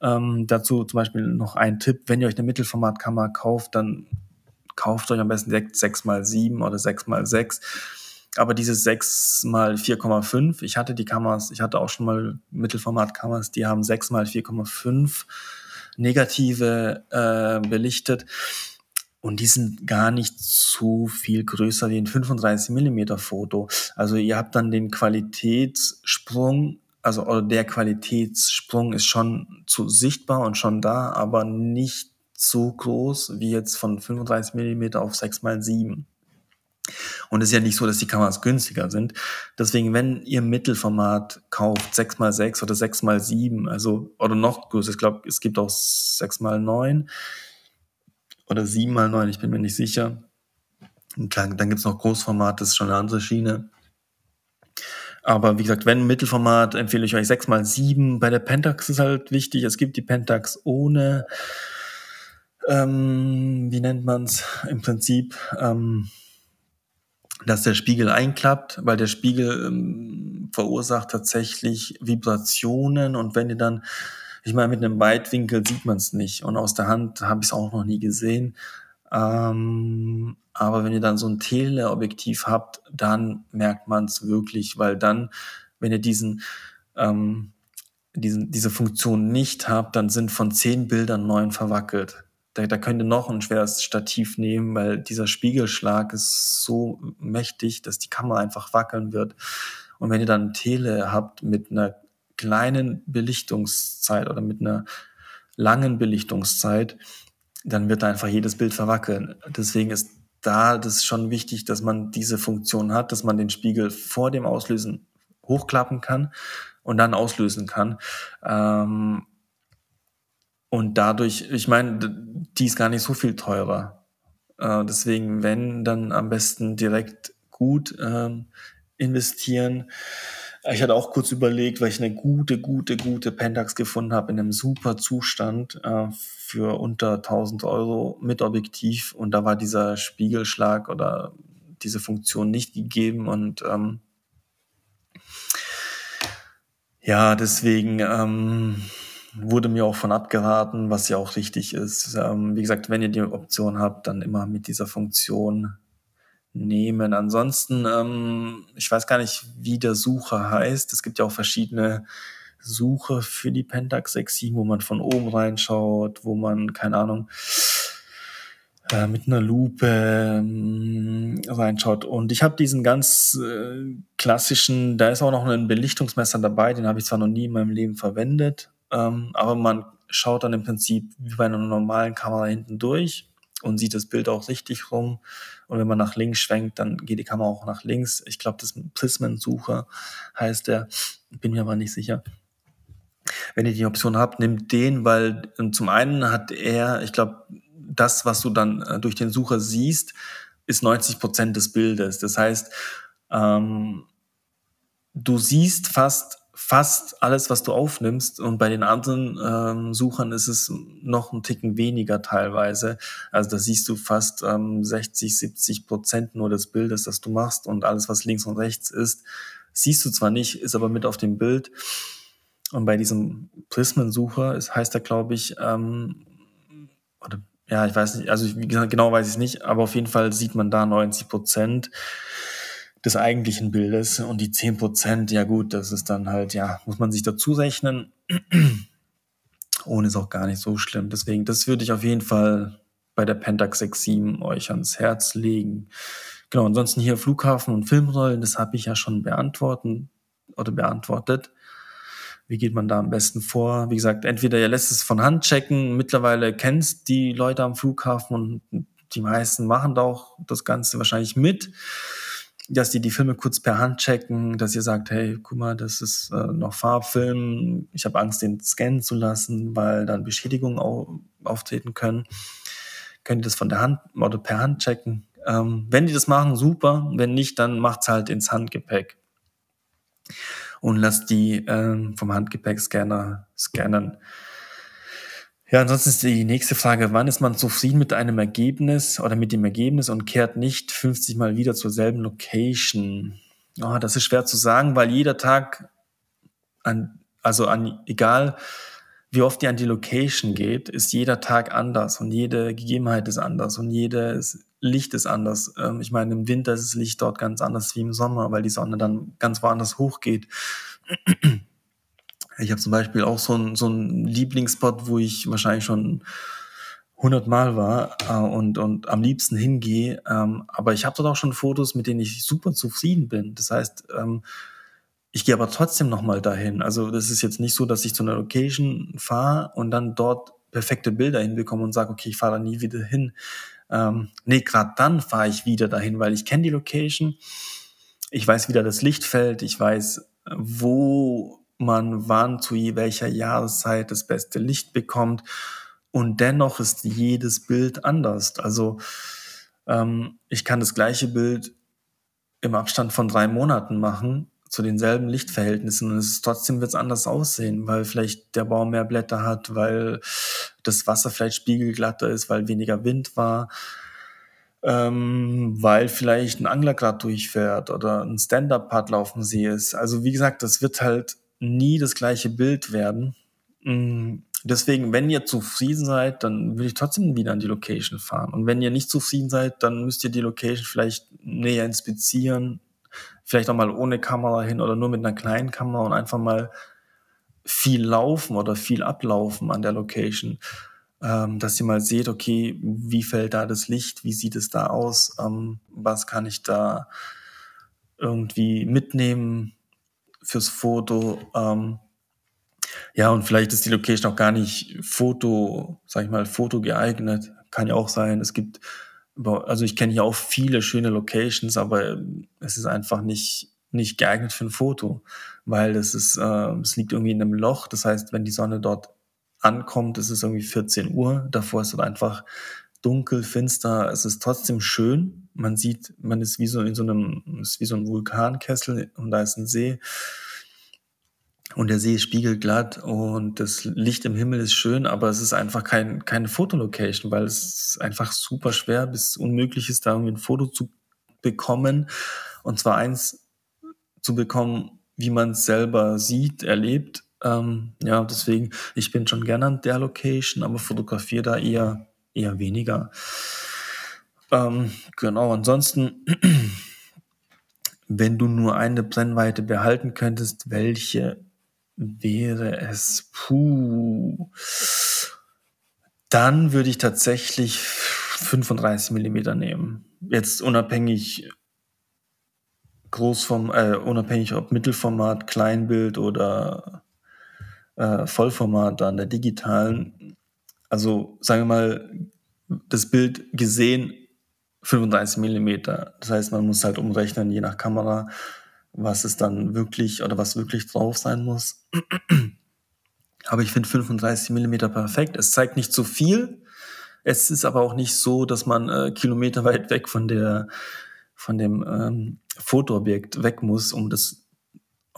Ähm, dazu zum Beispiel noch ein Tipp, wenn ihr euch eine Mittelformatkamera kauft, dann kauft euch am besten 6x7 oder 6x6 aber dieses 6 mal 4,5, ich hatte die Kameras, ich hatte auch schon mal Mittelformatkameras, die haben 6 mal 4,5 negative äh, belichtet. Und die sind gar nicht so viel größer wie ein 35 Millimeter Foto. Also ihr habt dann den Qualitätssprung, also oder der Qualitätssprung ist schon zu sichtbar und schon da, aber nicht so groß wie jetzt von 35 Millimeter auf 6 mal 7. Und es ist ja nicht so, dass die Kameras günstiger sind. Deswegen, wenn ihr Mittelformat kauft, 6x6 oder 6x7, also, oder noch größer, ich glaube, es gibt auch 6x9 oder 7x9, ich bin mir nicht sicher. Und klar, dann gibt es noch Großformat, das ist schon eine andere Schiene. Aber wie gesagt, wenn Mittelformat, empfehle ich euch 6x7. Bei der Pentax ist halt wichtig, es gibt die Pentax ohne, ähm, wie nennt man es im Prinzip, ähm, dass der Spiegel einklappt, weil der Spiegel ähm, verursacht tatsächlich Vibrationen und wenn ihr dann, ich meine, mit einem Weitwinkel sieht man es nicht und aus der Hand habe ich es auch noch nie gesehen. Ähm, aber wenn ihr dann so ein Teleobjektiv habt, dann merkt man es wirklich, weil dann, wenn ihr diesen, ähm, diesen, diese Funktion nicht habt, dann sind von zehn Bildern neun verwackelt da, da könnt ihr noch ein schweres Stativ nehmen, weil dieser Spiegelschlag ist so mächtig, dass die Kamera einfach wackeln wird. Und wenn ihr dann Tele habt mit einer kleinen Belichtungszeit oder mit einer langen Belichtungszeit, dann wird einfach jedes Bild verwackeln. Deswegen ist da das schon wichtig, dass man diese Funktion hat, dass man den Spiegel vor dem Auslösen hochklappen kann und dann auslösen kann. Ähm, und dadurch, ich meine, die ist gar nicht so viel teurer. Äh, deswegen, wenn, dann am besten direkt gut ähm, investieren. Ich hatte auch kurz überlegt, weil ich eine gute, gute, gute Pentax gefunden habe in einem super Zustand äh, für unter 1000 Euro mit Objektiv und da war dieser Spiegelschlag oder diese Funktion nicht gegeben und ähm, ja, deswegen ähm, wurde mir auch von abgeraten, was ja auch richtig ist. Ähm, wie gesagt, wenn ihr die Option habt, dann immer mit dieser Funktion nehmen. Ansonsten, ähm, ich weiß gar nicht, wie der Sucher heißt. Es gibt ja auch verschiedene Suche für die Pentax 6.7, wo man von oben reinschaut, wo man, keine Ahnung, äh, mit einer Lupe ähm, reinschaut. Und ich habe diesen ganz äh, klassischen, da ist auch noch ein Belichtungsmesser dabei, den habe ich zwar noch nie in meinem Leben verwendet, ähm, aber man schaut dann im Prinzip wie bei einer normalen Kamera hinten durch und sieht das Bild auch richtig rum. Und wenn man nach links schwenkt, dann geht die Kamera auch nach links. Ich glaube, das Prismensucher heißt der, bin mir aber nicht sicher. Wenn ihr die Option habt, nimmt den, weil zum einen hat er, ich glaube, das, was du dann äh, durch den Sucher siehst, ist 90 Prozent des Bildes. Das heißt, ähm, du siehst fast fast alles, was du aufnimmst. Und bei den anderen ähm, Suchern ist es noch ein Ticken weniger teilweise. Also da siehst du fast ähm, 60, 70 Prozent nur des Bildes, das du machst. Und alles, was links und rechts ist, siehst du zwar nicht, ist aber mit auf dem Bild. Und bei diesem Prismensucher, es heißt er, glaube ich, ähm, oder ja, ich weiß nicht, also wie gesagt, genau weiß ich es nicht, aber auf jeden Fall sieht man da 90 Prozent des eigentlichen Bildes und die 10 Prozent, ja gut, das ist dann halt, ja, muss man sich dazu rechnen. Ohne ist auch gar nicht so schlimm. Deswegen, das würde ich auf jeden Fall bei der Pentax 6.7 euch ans Herz legen. Genau, ansonsten hier Flughafen und Filmrollen, das habe ich ja schon beantworten oder beantwortet. Wie geht man da am besten vor? Wie gesagt, entweder ihr lässt es von Hand checken, mittlerweile kennst die Leute am Flughafen und die meisten machen da auch das Ganze wahrscheinlich mit. Dass die die Filme kurz per Hand checken, dass ihr sagt, hey, guck mal, das ist äh, noch Farbfilm, ich habe Angst, den scannen zu lassen, weil dann Beschädigungen au auftreten können. Könnt ihr das von der Hand oder per Hand checken. Ähm, wenn die das machen, super. Wenn nicht, dann macht's halt ins Handgepäck. Und lasst die ähm, vom Handgepäckscanner scannen. Ja, ansonsten ist die nächste Frage, wann ist man zufrieden mit einem Ergebnis oder mit dem Ergebnis und kehrt nicht 50 Mal wieder zur selben Location? Oh, das ist schwer zu sagen, weil jeder Tag an, also an, egal wie oft ihr an die Location geht, ist jeder Tag anders und jede Gegebenheit ist anders und jedes Licht ist anders. Ähm, ich meine, im Winter ist das Licht dort ganz anders wie im Sommer, weil die Sonne dann ganz woanders hochgeht. Ich habe zum Beispiel auch so einen so einen Lieblingsspot, wo ich wahrscheinlich schon 100 Mal war äh, und, und am liebsten hingehe. Ähm, aber ich habe dort auch schon Fotos, mit denen ich super zufrieden bin. Das heißt, ähm, ich gehe aber trotzdem nochmal dahin. Also das ist jetzt nicht so, dass ich zu einer Location fahre und dann dort perfekte Bilder hinbekomme und sage, okay, ich fahre da nie wieder hin. Ähm, nee, gerade dann fahre ich wieder dahin, weil ich kenne die Location. Ich weiß, wie da das Licht fällt. Ich weiß, wo man wann zu welcher Jahreszeit das beste Licht bekommt. Und dennoch ist jedes Bild anders. Also ähm, ich kann das gleiche Bild im Abstand von drei Monaten machen zu denselben Lichtverhältnissen und es trotzdem wird es anders aussehen, weil vielleicht der Baum mehr Blätter hat, weil das Wasser vielleicht spiegelglatter ist, weil weniger Wind war, ähm, weil vielleicht ein Angler gerade durchfährt oder ein Stand-Up-Paddler auf dem See ist. Also wie gesagt, das wird halt nie das gleiche Bild werden. Mm, deswegen, wenn ihr zufrieden seid, dann würde ich trotzdem wieder an die Location fahren. Und wenn ihr nicht zufrieden seid, dann müsst ihr die Location vielleicht näher inspizieren, vielleicht auch mal ohne Kamera hin oder nur mit einer kleinen Kamera und einfach mal viel laufen oder viel ablaufen an der Location, ähm, dass ihr mal seht, okay, wie fällt da das Licht, wie sieht es da aus, ähm, was kann ich da irgendwie mitnehmen, fürs Foto. Ähm, ja, und vielleicht ist die Location auch gar nicht Foto, sag ich mal, Foto geeignet. Kann ja auch sein. Es gibt, also ich kenne hier auch viele schöne Locations, aber es ist einfach nicht, nicht geeignet für ein Foto, weil es ist, äh, es liegt irgendwie in einem Loch. Das heißt, wenn die Sonne dort ankommt, ist es irgendwie 14 Uhr. Davor ist es einfach dunkel, finster. Es ist trotzdem schön. Man sieht, man ist wie so in so einem, ist wie so ein Vulkankessel und da ist ein See. Und der See ist spiegelglatt und das Licht im Himmel ist schön, aber es ist einfach kein, keine Fotolocation, weil es einfach super schwer bis unmöglich ist, da irgendwie ein Foto zu bekommen. Und zwar eins zu bekommen, wie man es selber sieht, erlebt. Ähm, ja, deswegen, ich bin schon gerne an der Location, aber fotografiere da eher eher weniger. Ähm, genau, ansonsten, wenn du nur eine Brennweite behalten könntest, welche wäre es? Puh. Dann würde ich tatsächlich 35 Millimeter nehmen. Jetzt unabhängig Großform, äh, unabhängig ob Mittelformat, Kleinbild oder äh, Vollformat an der digitalen also sagen wir mal, das Bild gesehen 35 Millimeter. Das heißt, man muss halt umrechnen, je nach Kamera, was es dann wirklich oder was wirklich drauf sein muss. Aber ich finde 35 Millimeter perfekt. Es zeigt nicht zu viel. Es ist aber auch nicht so, dass man äh, Kilometer weit weg von der von dem ähm, Fotoobjekt weg muss, um das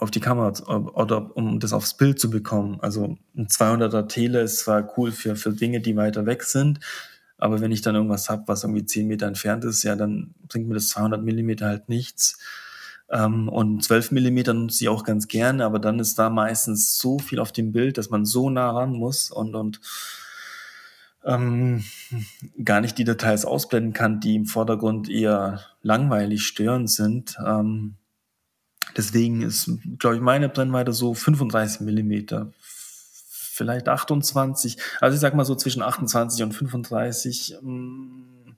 auf die Kamera oder um das aufs Bild zu bekommen. Also ein 200er Tele ist zwar cool für, für Dinge, die weiter weg sind, aber wenn ich dann irgendwas habe, was irgendwie 10 Meter entfernt ist, ja, dann bringt mir das 200 Millimeter halt nichts. Ähm, und 12 Millimeter nutze ich auch ganz gerne, aber dann ist da meistens so viel auf dem Bild, dass man so nah ran muss und, und ähm, gar nicht die Details ausblenden kann, die im Vordergrund eher langweilig störend sind. Ähm, Deswegen ist, glaube ich, meine Brennweite so 35 Millimeter, vielleicht 28. Also ich sag mal so zwischen 28 und 35 ähm,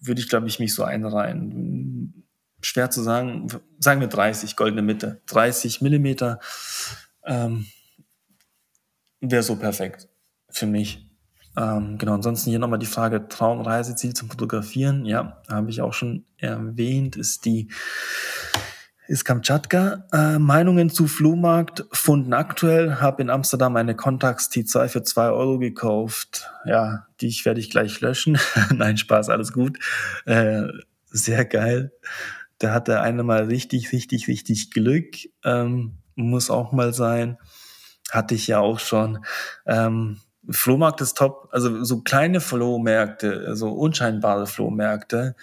würde ich, glaube ich, mich so einreihen. Schwer zu sagen, sagen wir 30, goldene Mitte. 30 Millimeter ähm, wäre so perfekt für mich. Ähm, genau, ansonsten hier nochmal die Frage Traumreiseziel zum Fotografieren. Ja, habe ich auch schon erwähnt, ist die ist Kamtschatka. Äh, Meinungen zu Flohmarkt, Funden aktuell. Habe in Amsterdam eine Contax T2 für zwei Euro gekauft. Ja, die werde ich gleich löschen. Nein, Spaß, alles gut. Äh, sehr geil. Da hatte eine mal richtig, richtig, richtig Glück. Ähm, muss auch mal sein. Hatte ich ja auch schon. Ähm, Flohmarkt ist top. Also so kleine Flohmärkte, so unscheinbare Flohmärkte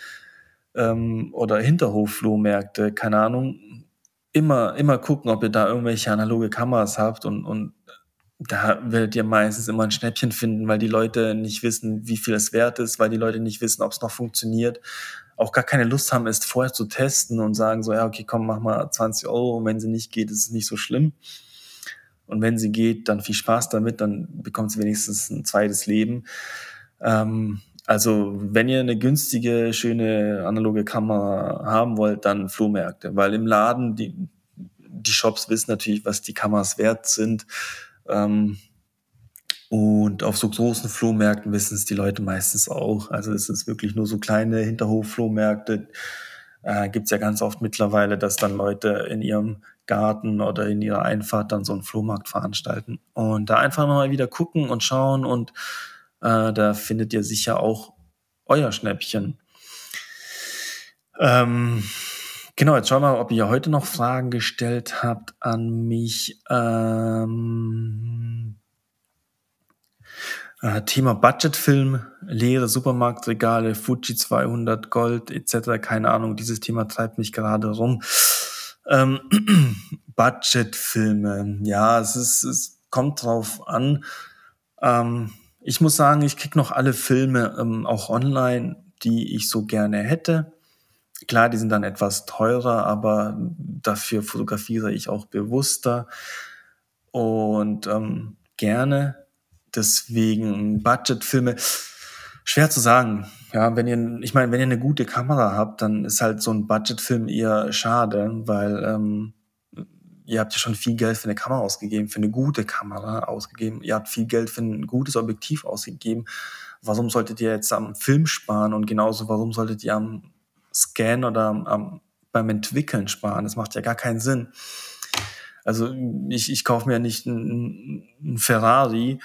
ähm, oder Hinterhof-Flohmärkte, keine Ahnung. Immer, immer gucken, ob ihr da irgendwelche analoge Kameras habt und, und da werdet ihr meistens immer ein Schnäppchen finden, weil die Leute nicht wissen, wie viel es wert ist, weil die Leute nicht wissen, ob es noch funktioniert, auch gar keine Lust haben, es vorher zu testen und sagen so, ja, okay, komm, mach mal 20 Euro und wenn sie nicht geht, ist es nicht so schlimm. Und wenn sie geht, dann viel Spaß damit, dann bekommt sie wenigstens ein zweites Leben. Ähm, also, wenn ihr eine günstige, schöne analoge Kamera haben wollt, dann Flohmärkte, weil im Laden, die, die Shops wissen natürlich, was die Kameras wert sind. Ähm, und auf so großen Flohmärkten wissen es die Leute meistens auch. Also es ist wirklich nur so kleine Hinterhof-Flohmärkte. Äh, Gibt es ja ganz oft mittlerweile, dass dann Leute in ihrem Garten oder in ihrer Einfahrt dann so einen Flohmarkt veranstalten. Und da einfach mal wieder gucken und schauen und äh, da findet ihr sicher auch euer Schnäppchen. Ähm, genau, jetzt schauen wir mal, ob ihr heute noch Fragen gestellt habt an mich. Ähm, äh, Thema Budgetfilm, leere Supermarktregale, Fuji 200 Gold etc. Keine Ahnung, dieses Thema treibt mich gerade rum. Ähm, Budgetfilme, ja, es ist, es kommt drauf an. Ähm, ich muss sagen, ich krieg noch alle Filme ähm, auch online, die ich so gerne hätte. Klar, die sind dann etwas teurer, aber dafür fotografiere ich auch bewusster und ähm, gerne. Deswegen Budgetfilme, schwer zu sagen. Ja, wenn ihr, ich meine, wenn ihr eine gute Kamera habt, dann ist halt so ein Budgetfilm eher schade, weil ähm, ihr habt ja schon viel Geld für eine Kamera ausgegeben, für eine gute Kamera ausgegeben. Ihr habt viel Geld für ein gutes Objektiv ausgegeben. Warum solltet ihr jetzt am Film sparen und genauso, warum solltet ihr am Scan oder am, beim Entwickeln sparen? Das macht ja gar keinen Sinn. Also ich, ich kaufe mir nicht ein, ein Ferrari,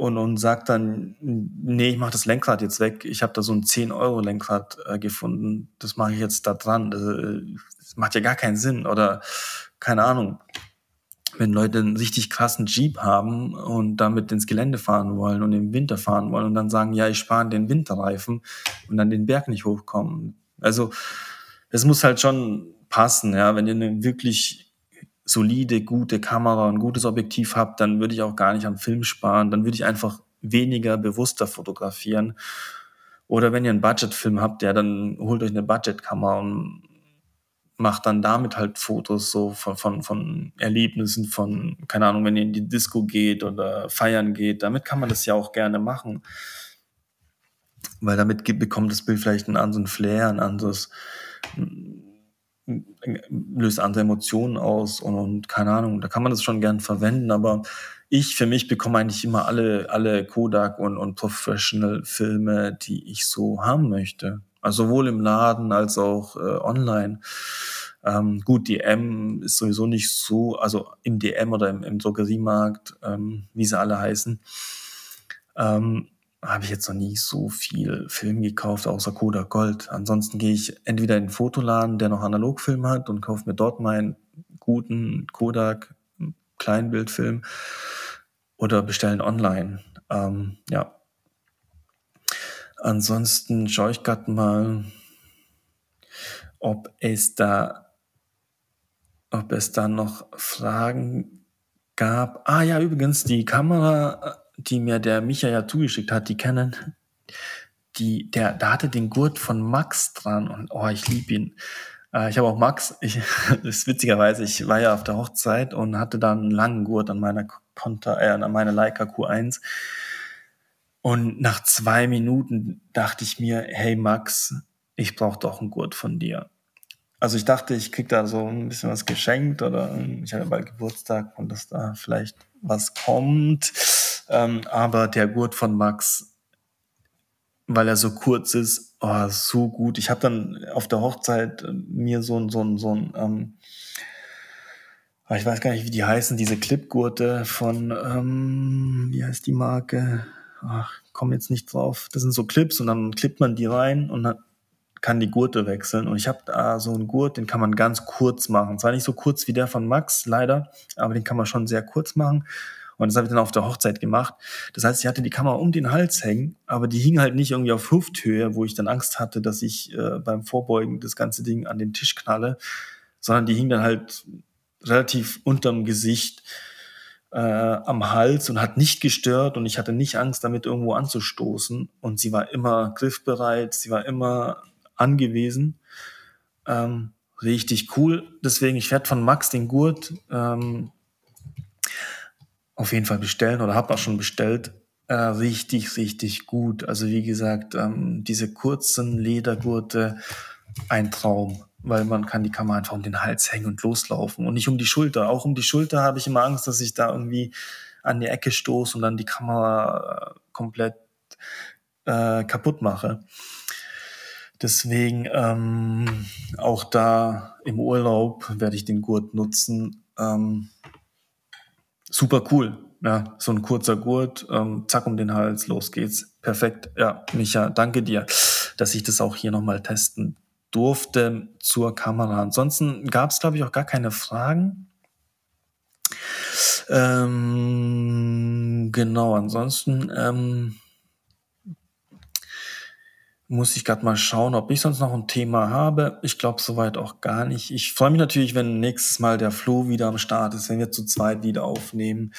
und, und sagt dann, nee, ich mache das Lenkrad jetzt weg. Ich habe da so ein 10-Euro-Lenkrad äh, gefunden. Das mache ich jetzt da dran. Das, äh, das, macht ja gar keinen Sinn. Oder keine Ahnung, wenn Leute einen richtig krassen Jeep haben und damit ins Gelände fahren wollen und im Winter fahren wollen und dann sagen, ja, ich spare den Winterreifen und dann den Berg nicht hochkommen. Also es muss halt schon passen, ja, wenn ihr eine wirklich solide, gute Kamera, ein gutes Objektiv habe, dann würde ich auch gar nicht am Film sparen. Dann würde ich einfach weniger bewusster fotografieren. Oder wenn ihr einen Budgetfilm habt, ja, dann holt euch eine Budgetkamera und macht dann damit halt Fotos so von, von, von Erlebnissen, von, keine Ahnung, wenn ihr in die Disco geht oder feiern geht. Damit kann man das ja auch gerne machen. Weil damit bekommt das Bild vielleicht einen anderen Flair, ein anderes, löst andere Emotionen aus und, und, keine Ahnung, da kann man das schon gern verwenden, aber ich für mich bekomme eigentlich immer alle, alle Kodak und, und Professional-Filme, die ich so haben möchte. Also sowohl im Laden als auch äh, online. Ähm, gut, DM ist sowieso nicht so, also im DM oder im, im Drogeriemarkt, ähm, wie sie alle heißen. Ähm, habe ich jetzt noch nie so viel Film gekauft, außer Kodak Gold. Ansonsten gehe ich entweder in den Fotoladen, der noch Analogfilm hat und kaufe mir dort meinen guten Kodak Kleinbildfilm oder bestellen online. Ähm, ja. Ansonsten schaue ich gerade mal, ob es da, ob es da noch Fragen gab. Ah ja, übrigens, die Kamera die mir der Micha ja zugeschickt hat, die kennen, die, der, da hatte den Gurt von Max dran und oh, ich liebe ihn. Äh, ich habe auch Max, ich, das ist witzigerweise, ich war ja auf der Hochzeit und hatte da einen langen Gurt an meiner Konter, äh, an meiner Leica Q1. Und nach zwei Minuten dachte ich mir, hey Max, ich brauche doch einen Gurt von dir. Also ich dachte, ich krieg da so ein bisschen was geschenkt oder ich habe bald Geburtstag und dass da vielleicht was kommt. Ähm, aber der Gurt von Max, weil er so kurz ist, oh, so gut. Ich habe dann auf der Hochzeit mir so ein, so ein, so ein ähm, ich weiß gar nicht, wie die heißen, diese Clipgurte von, ähm, wie heißt die Marke? Ach, komm jetzt nicht drauf. Das sind so Clips und dann klippt man die rein und dann kann die Gurte wechseln. Und ich habe da so einen Gurt, den kann man ganz kurz machen. Zwar nicht so kurz wie der von Max, leider, aber den kann man schon sehr kurz machen. Und das habe ich dann auf der Hochzeit gemacht. Das heißt, ich hatte die Kamera um den Hals hängen, aber die hing halt nicht irgendwie auf Hüfthöhe, wo ich dann Angst hatte, dass ich äh, beim Vorbeugen das ganze Ding an den Tisch knalle, sondern die hing dann halt relativ unterm Gesicht äh, am Hals und hat nicht gestört und ich hatte nicht Angst, damit irgendwo anzustoßen. Und sie war immer griffbereit, sie war immer angewiesen. Ähm, richtig cool. Deswegen, ich werde von Max den Gurt ähm, auf jeden Fall bestellen oder habe auch schon bestellt. Äh, richtig, richtig gut. Also wie gesagt, ähm, diese kurzen Ledergurte, ein Traum, weil man kann die Kamera einfach um den Hals hängen und loslaufen und nicht um die Schulter. Auch um die Schulter habe ich immer Angst, dass ich da irgendwie an die Ecke stoße und dann die Kamera äh, komplett äh, kaputt mache. Deswegen ähm, auch da im Urlaub werde ich den Gurt nutzen. Ähm, super cool. Ja, so ein kurzer Gurt, ähm, zack um den Hals, los geht's. Perfekt. Ja, Micha, danke dir, dass ich das auch hier nochmal testen durfte zur Kamera. Ansonsten gab es, glaube ich, auch gar keine Fragen. Ähm, genau, ansonsten ähm, muss ich gerade mal schauen, ob ich sonst noch ein Thema habe. Ich glaube soweit auch gar nicht. Ich freue mich natürlich, wenn nächstes Mal der Flo wieder am Start ist, wenn wir zu zweit wieder aufnehmen.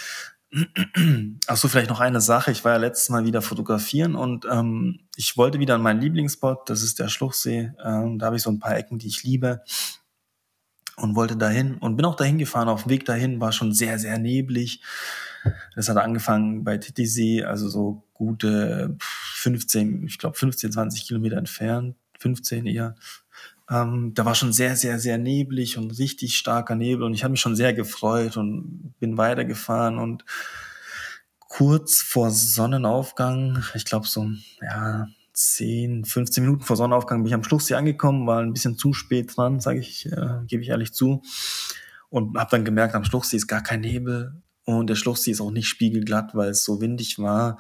Ach so, vielleicht noch eine Sache. Ich war ja letztes Mal wieder fotografieren und ähm, ich wollte wieder an meinen Lieblingsspot, das ist der Schluchsee. Ähm, da habe ich so ein paar Ecken, die ich liebe und wollte dahin und bin auch dahin gefahren. Auf dem Weg dahin war schon sehr, sehr neblig. Das hat angefangen bei Titisee, also so gute 15, ich glaube 15, 20 Kilometer entfernt, 15 eher. Ähm, da war schon sehr, sehr, sehr neblig und richtig starker Nebel und ich habe mich schon sehr gefreut und bin weitergefahren und kurz vor Sonnenaufgang, ich glaube so, ja, 10, 15 Minuten vor Sonnenaufgang bin ich am Schluss hier angekommen, war ein bisschen zu spät dran, sage ich, äh, gebe ich ehrlich zu. Und habe dann gemerkt, am Schluchsee ist gar kein Nebel. Und der Schluchsee ist auch nicht spiegelglatt, weil es so windig war.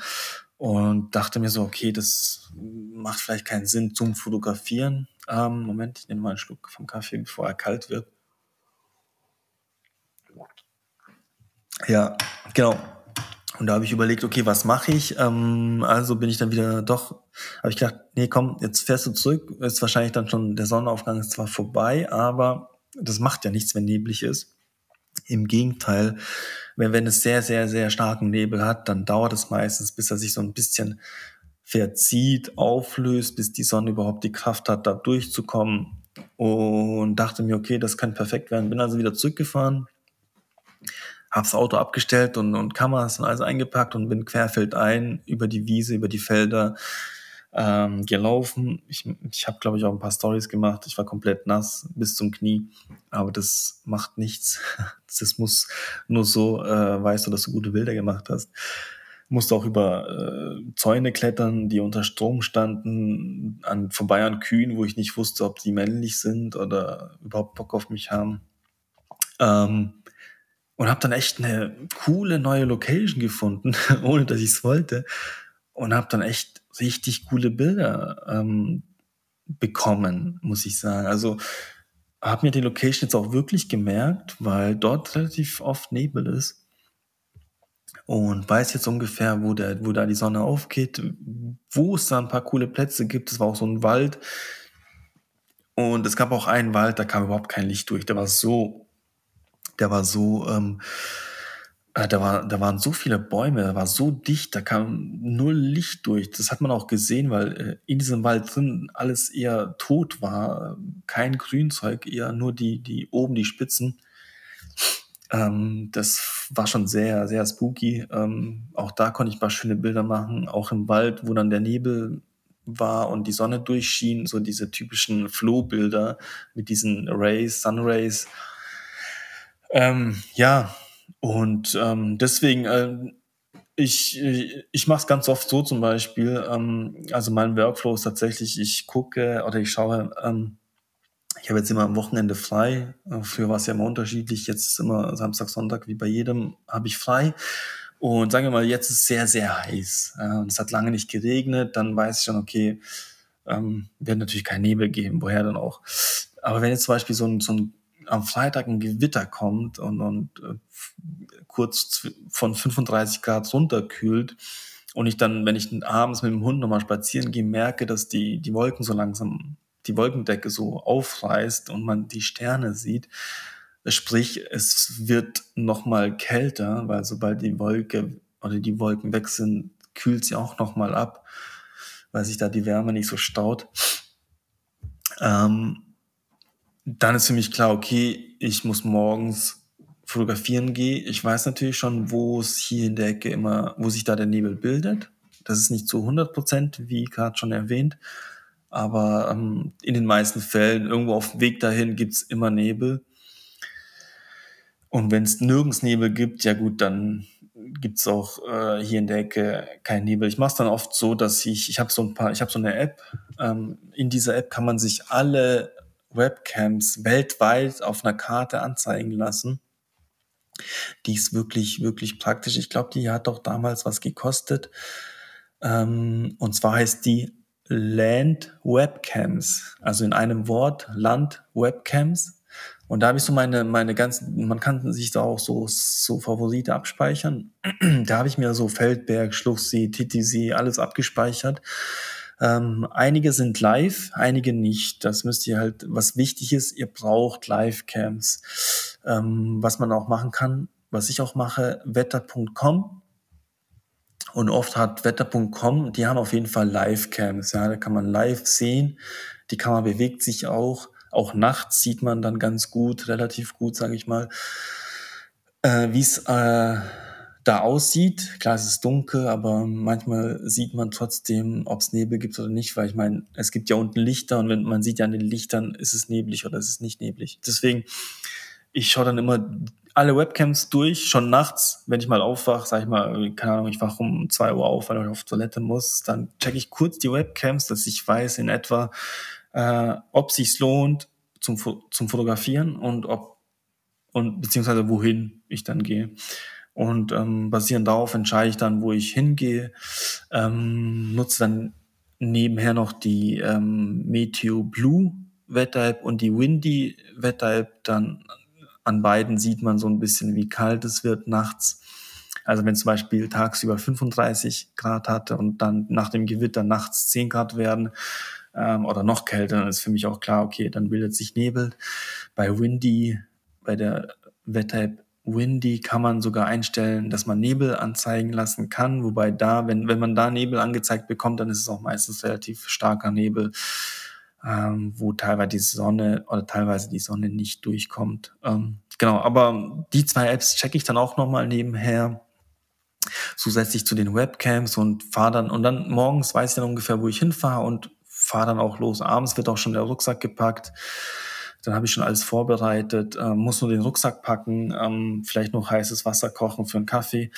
Und dachte mir so, okay, das macht vielleicht keinen Sinn zum Fotografieren. Ähm, Moment, ich nehme mal einen Schluck vom Kaffee, bevor er kalt wird. Ja, genau. Und da habe ich überlegt, okay, was mache ich? Ähm, also bin ich dann wieder doch, habe ich gedacht, nee, komm, jetzt fährst du zurück. Ist wahrscheinlich dann schon, der Sonnenaufgang ist zwar vorbei, aber das macht ja nichts, wenn neblig ist. Im Gegenteil, wenn, wenn es sehr, sehr, sehr starken Nebel hat, dann dauert es meistens, bis er sich so ein bisschen verzieht, auflöst, bis die Sonne überhaupt die Kraft hat, da durchzukommen. Und dachte mir, okay, das kann perfekt werden. Bin also wieder zurückgefahren, habe das Auto abgestellt und, und Kameras und alles eingepackt und bin querfeldein über die Wiese, über die Felder ähm, gelaufen. Ich, ich habe, glaube ich, auch ein paar Stories gemacht. Ich war komplett nass bis zum Knie, aber das macht nichts. Das muss nur so, äh, weißt du, dass du gute Bilder gemacht hast. Musste auch über äh, Zäune klettern, die unter Strom standen, an, vorbei an Kühen, wo ich nicht wusste, ob die männlich sind oder überhaupt Bock auf mich haben. Ähm, und habe dann echt eine coole neue Location gefunden, ohne dass ich es wollte. Und habe dann echt richtig coole Bilder ähm, bekommen, muss ich sagen. Also habe mir die Location jetzt auch wirklich gemerkt, weil dort relativ oft Nebel ist und weiß jetzt ungefähr, wo, der, wo da die Sonne aufgeht, wo es da ein paar coole Plätze gibt. Es war auch so ein Wald und es gab auch einen Wald, da kam überhaupt kein Licht durch. Der war so, der war so ähm, äh, da, war, da waren so viele Bäume, da war so dicht, da kam null Licht durch. Das hat man auch gesehen, weil äh, in diesem Wald drin alles eher tot war, kein Grünzeug, eher nur die, die oben die Spitzen. Ähm, das war schon sehr, sehr spooky. Ähm, auch da konnte ich ein paar schöne Bilder machen, auch im Wald, wo dann der Nebel war und die Sonne durchschien, so diese typischen Flohbilder mit diesen Rays, Sunrays. Ähm, ja, und ähm, deswegen, äh, ich, ich mache es ganz oft so zum Beispiel. Ähm, also mein Workflow ist tatsächlich, ich gucke oder ich schaue, ähm, ich habe jetzt immer am Wochenende frei. Äh, früher war es ja immer unterschiedlich. Jetzt ist immer Samstag, Sonntag, wie bei jedem, habe ich frei. Und sagen wir mal, jetzt ist sehr, sehr heiß. Und es hat lange nicht geregnet. Dann weiß ich schon, okay, ähm, wird natürlich kein Nebel geben. Woher dann auch? Aber wenn jetzt zum Beispiel so ein, so ein am Freitag ein Gewitter kommt und, und äh, kurz von 35 Grad runterkühlt und ich dann, wenn ich abends mit dem Hund nochmal spazieren gehe, merke, dass die, die Wolken so langsam, die Wolkendecke so aufreißt und man die Sterne sieht, sprich, es wird nochmal kälter, weil sobald die Wolke oder die Wolken weg sind, kühlt sie auch nochmal ab, weil sich da die Wärme nicht so staut. Ähm, dann ist für mich klar, okay, ich muss morgens fotografieren gehen. Ich weiß natürlich schon, wo es hier in der Ecke immer, wo sich da der Nebel bildet. Das ist nicht zu 100 Prozent, wie gerade schon erwähnt. Aber ähm, in den meisten Fällen, irgendwo auf dem Weg dahin, gibt's immer Nebel. Und wenn es nirgends Nebel gibt, ja gut, dann gibt's auch äh, hier in der Ecke keinen Nebel. Ich mache es dann oft so, dass ich, ich habe so ein paar, ich habe so eine App. Ähm, in dieser App kann man sich alle Webcams weltweit auf einer Karte anzeigen lassen. Die ist wirklich, wirklich praktisch. Ich glaube, die hat doch damals was gekostet. Ähm, und zwar heißt die Land Webcams. Also in einem Wort Land Webcams. Und da habe ich so meine, meine ganzen, man kann sich da auch so, so Favorite abspeichern. da habe ich mir so Feldberg, Schluchsee, Titisee, alles abgespeichert. Ähm, einige sind live, einige nicht. Das müsst ihr halt, was wichtig ist, ihr braucht Live-Cams. Ähm, was man auch machen kann, was ich auch mache, wetter.com. Und oft hat wetter.com, die haben auf jeden Fall Live-Cams. Ja, da kann man live sehen. Die Kamera bewegt sich auch. Auch nachts sieht man dann ganz gut, relativ gut, sage ich mal, äh, wie es äh, da aussieht. Klar, es ist dunkel, aber manchmal sieht man trotzdem, ob es Nebel gibt oder nicht, weil ich meine, es gibt ja unten Lichter und wenn man sieht ja an den Lichtern, ist es neblig oder ist es nicht neblig. Deswegen, ich schaue dann immer alle Webcams durch, schon nachts, wenn ich mal aufwache, sag ich mal, keine Ahnung, ich wache um zwei Uhr auf, weil ich auf Toilette muss, dann checke ich kurz die Webcams, dass ich weiß in etwa, äh, ob sich's lohnt zum, zum Fotografieren und ob und beziehungsweise wohin ich dann gehe. Und ähm, basierend darauf entscheide ich dann, wo ich hingehe. Ähm, nutze dann nebenher noch die ähm, Meteo Blue Wetter-App und die Windy Wetter-App. Dann an beiden sieht man so ein bisschen, wie kalt es wird nachts. Also wenn zum Beispiel tagsüber 35 Grad hatte und dann nach dem Gewitter nachts 10 Grad werden ähm, oder noch kälter, dann ist für mich auch klar, okay, dann bildet sich Nebel. Bei Windy, bei der Wetter-App Windy kann man sogar einstellen, dass man Nebel anzeigen lassen kann. Wobei da, wenn, wenn man da Nebel angezeigt bekommt, dann ist es auch meistens relativ starker Nebel, ähm, wo teilweise die Sonne oder teilweise die Sonne nicht durchkommt. Ähm, genau, aber die zwei Apps checke ich dann auch nochmal nebenher zusätzlich zu den Webcams und fahre dann und dann morgens weiß ich dann ungefähr, wo ich hinfahre und fahre dann auch los. Abends wird auch schon der Rucksack gepackt. Dann habe ich schon alles vorbereitet, äh, muss nur den Rucksack packen, ähm, vielleicht noch heißes Wasser kochen für einen Kaffee.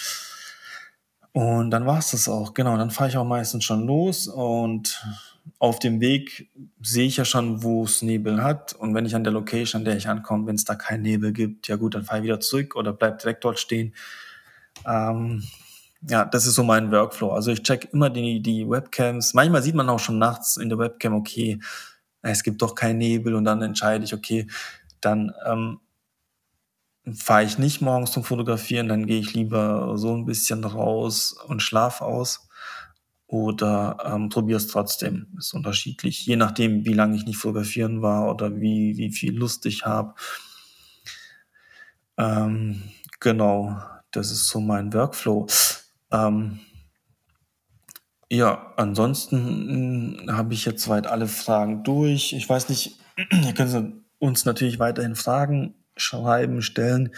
Und dann war es das auch. Genau, dann fahre ich auch meistens schon los und auf dem Weg sehe ich ja schon, wo es Nebel hat. Und wenn ich an der Location, an der ich ankomme, wenn es da keinen Nebel gibt, ja gut, dann fahre ich wieder zurück oder bleib direkt dort stehen. Ähm, ja, das ist so mein Workflow. Also ich check immer die, die Webcams. Manchmal sieht man auch schon nachts in der Webcam, okay, es gibt doch keinen Nebel und dann entscheide ich, okay, dann ähm, fahre ich nicht morgens zum Fotografieren, dann gehe ich lieber so ein bisschen raus und schlafe aus oder ähm, probiere es trotzdem. Ist unterschiedlich, je nachdem, wie lange ich nicht fotografieren war oder wie, wie viel Lust ich habe. Ähm, genau, das ist so mein Workflow. Ähm, ja, ansonsten hm, habe ich jetzt weit alle Fragen durch. Ich weiß nicht, ihr könnt uns natürlich weiterhin Fragen schreiben, stellen.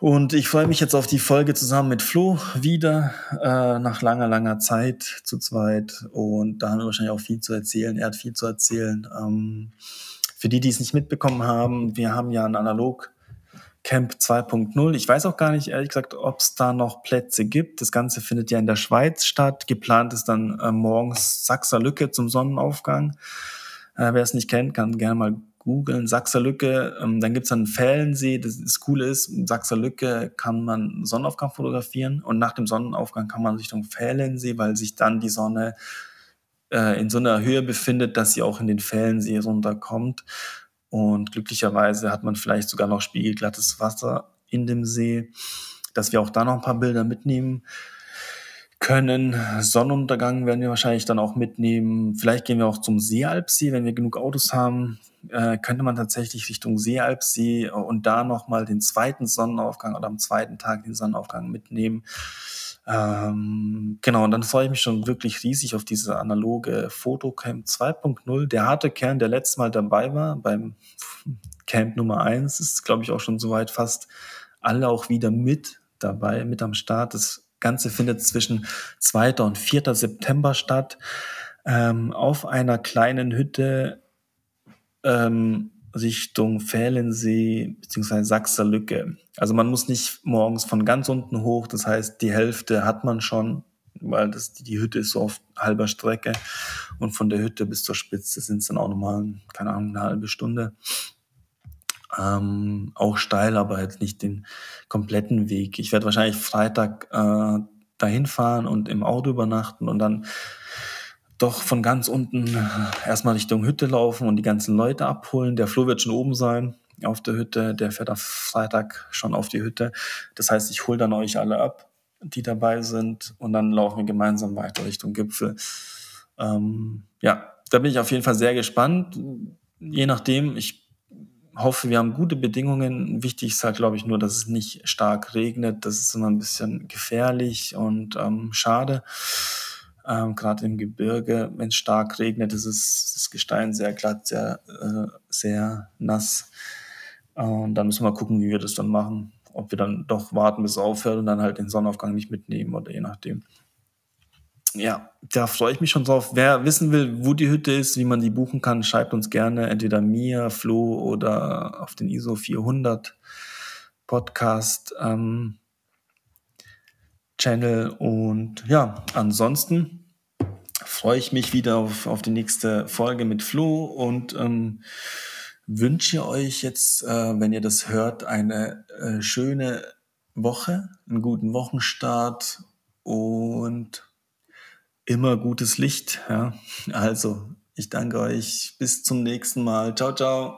Und ich freue mich jetzt auf die Folge zusammen mit Flo wieder, äh, nach langer, langer Zeit zu zweit. Und da haben wir wahrscheinlich auch viel zu erzählen. Er hat viel zu erzählen. Ähm, für die, die es nicht mitbekommen haben, wir haben ja ein analog Camp 2.0. Ich weiß auch gar nicht, ehrlich gesagt, ob es da noch Plätze gibt. Das Ganze findet ja in der Schweiz statt. Geplant ist dann äh, morgens Sachser Lücke zum Sonnenaufgang. Äh, wer es nicht kennt, kann gerne mal googeln. Sachser Lücke, ähm, dann gibt's dann Fällensee. Das, das Coole ist, in Sachser Lücke kann man Sonnenaufgang fotografieren und nach dem Sonnenaufgang kann man Richtung Fällensee, weil sich dann die Sonne äh, in so einer Höhe befindet, dass sie auch in den Fällensee runterkommt. Und glücklicherweise hat man vielleicht sogar noch spiegelglattes Wasser in dem See, dass wir auch da noch ein paar Bilder mitnehmen können. Sonnenuntergang werden wir wahrscheinlich dann auch mitnehmen. Vielleicht gehen wir auch zum Seealpsee, wenn wir genug Autos haben. Äh, könnte man tatsächlich Richtung Seealpsee und da nochmal den zweiten Sonnenaufgang oder am zweiten Tag den Sonnenaufgang mitnehmen. Ähm, genau, und dann freue ich mich schon wirklich riesig auf diese analoge Fotocamp 2.0. Der harte Kern, der letztes Mal dabei war, beim Camp Nummer 1, ist, glaube ich, auch schon soweit fast alle auch wieder mit dabei, mit am Start. Das Ganze findet zwischen 2. und 4. September statt, ähm, auf einer kleinen Hütte ähm, Richtung Fählensee bzw. Sachser Lücke. Also man muss nicht morgens von ganz unten hoch, das heißt, die Hälfte hat man schon, weil das, die Hütte ist so auf halber Strecke und von der Hütte bis zur Spitze sind es dann auch nochmal, keine Ahnung, eine halbe Stunde. Ähm, auch steil, aber jetzt nicht den kompletten Weg. Ich werde wahrscheinlich Freitag äh, dahin fahren und im Auto übernachten und dann doch von ganz unten erstmal Richtung Hütte laufen und die ganzen Leute abholen. Der Flo wird schon oben sein auf der Hütte. Der fährt am Freitag schon auf die Hütte. Das heißt, ich hole dann euch alle ab, die dabei sind und dann laufen wir gemeinsam weiter Richtung Gipfel. Ähm, ja, da bin ich auf jeden Fall sehr gespannt. Je nachdem, ich hoffe, wir haben gute Bedingungen. Wichtig ist halt, glaube ich, nur, dass es nicht stark regnet. Das ist immer ein bisschen gefährlich und ähm, schade. Ähm, Gerade im Gebirge, wenn es stark regnet, ist es, das Gestein sehr glatt, sehr, äh, sehr nass. Und dann müssen wir gucken, wie wir das dann machen. Ob wir dann doch warten, bis es aufhört und dann halt den Sonnenaufgang nicht mitnehmen oder je nachdem. Ja, da freue ich mich schon drauf. Wer wissen will, wo die Hütte ist, wie man die buchen kann, schreibt uns gerne entweder mir, Flo oder auf den ISO 400 Podcast ähm, Channel. Und ja, ansonsten freue ich mich wieder auf, auf die nächste Folge mit Flo und ähm, wünsche euch jetzt, äh, wenn ihr das hört, eine äh, schöne Woche, einen guten Wochenstart und immer gutes Licht. Ja? Also, ich danke euch. Bis zum nächsten Mal. Ciao, ciao.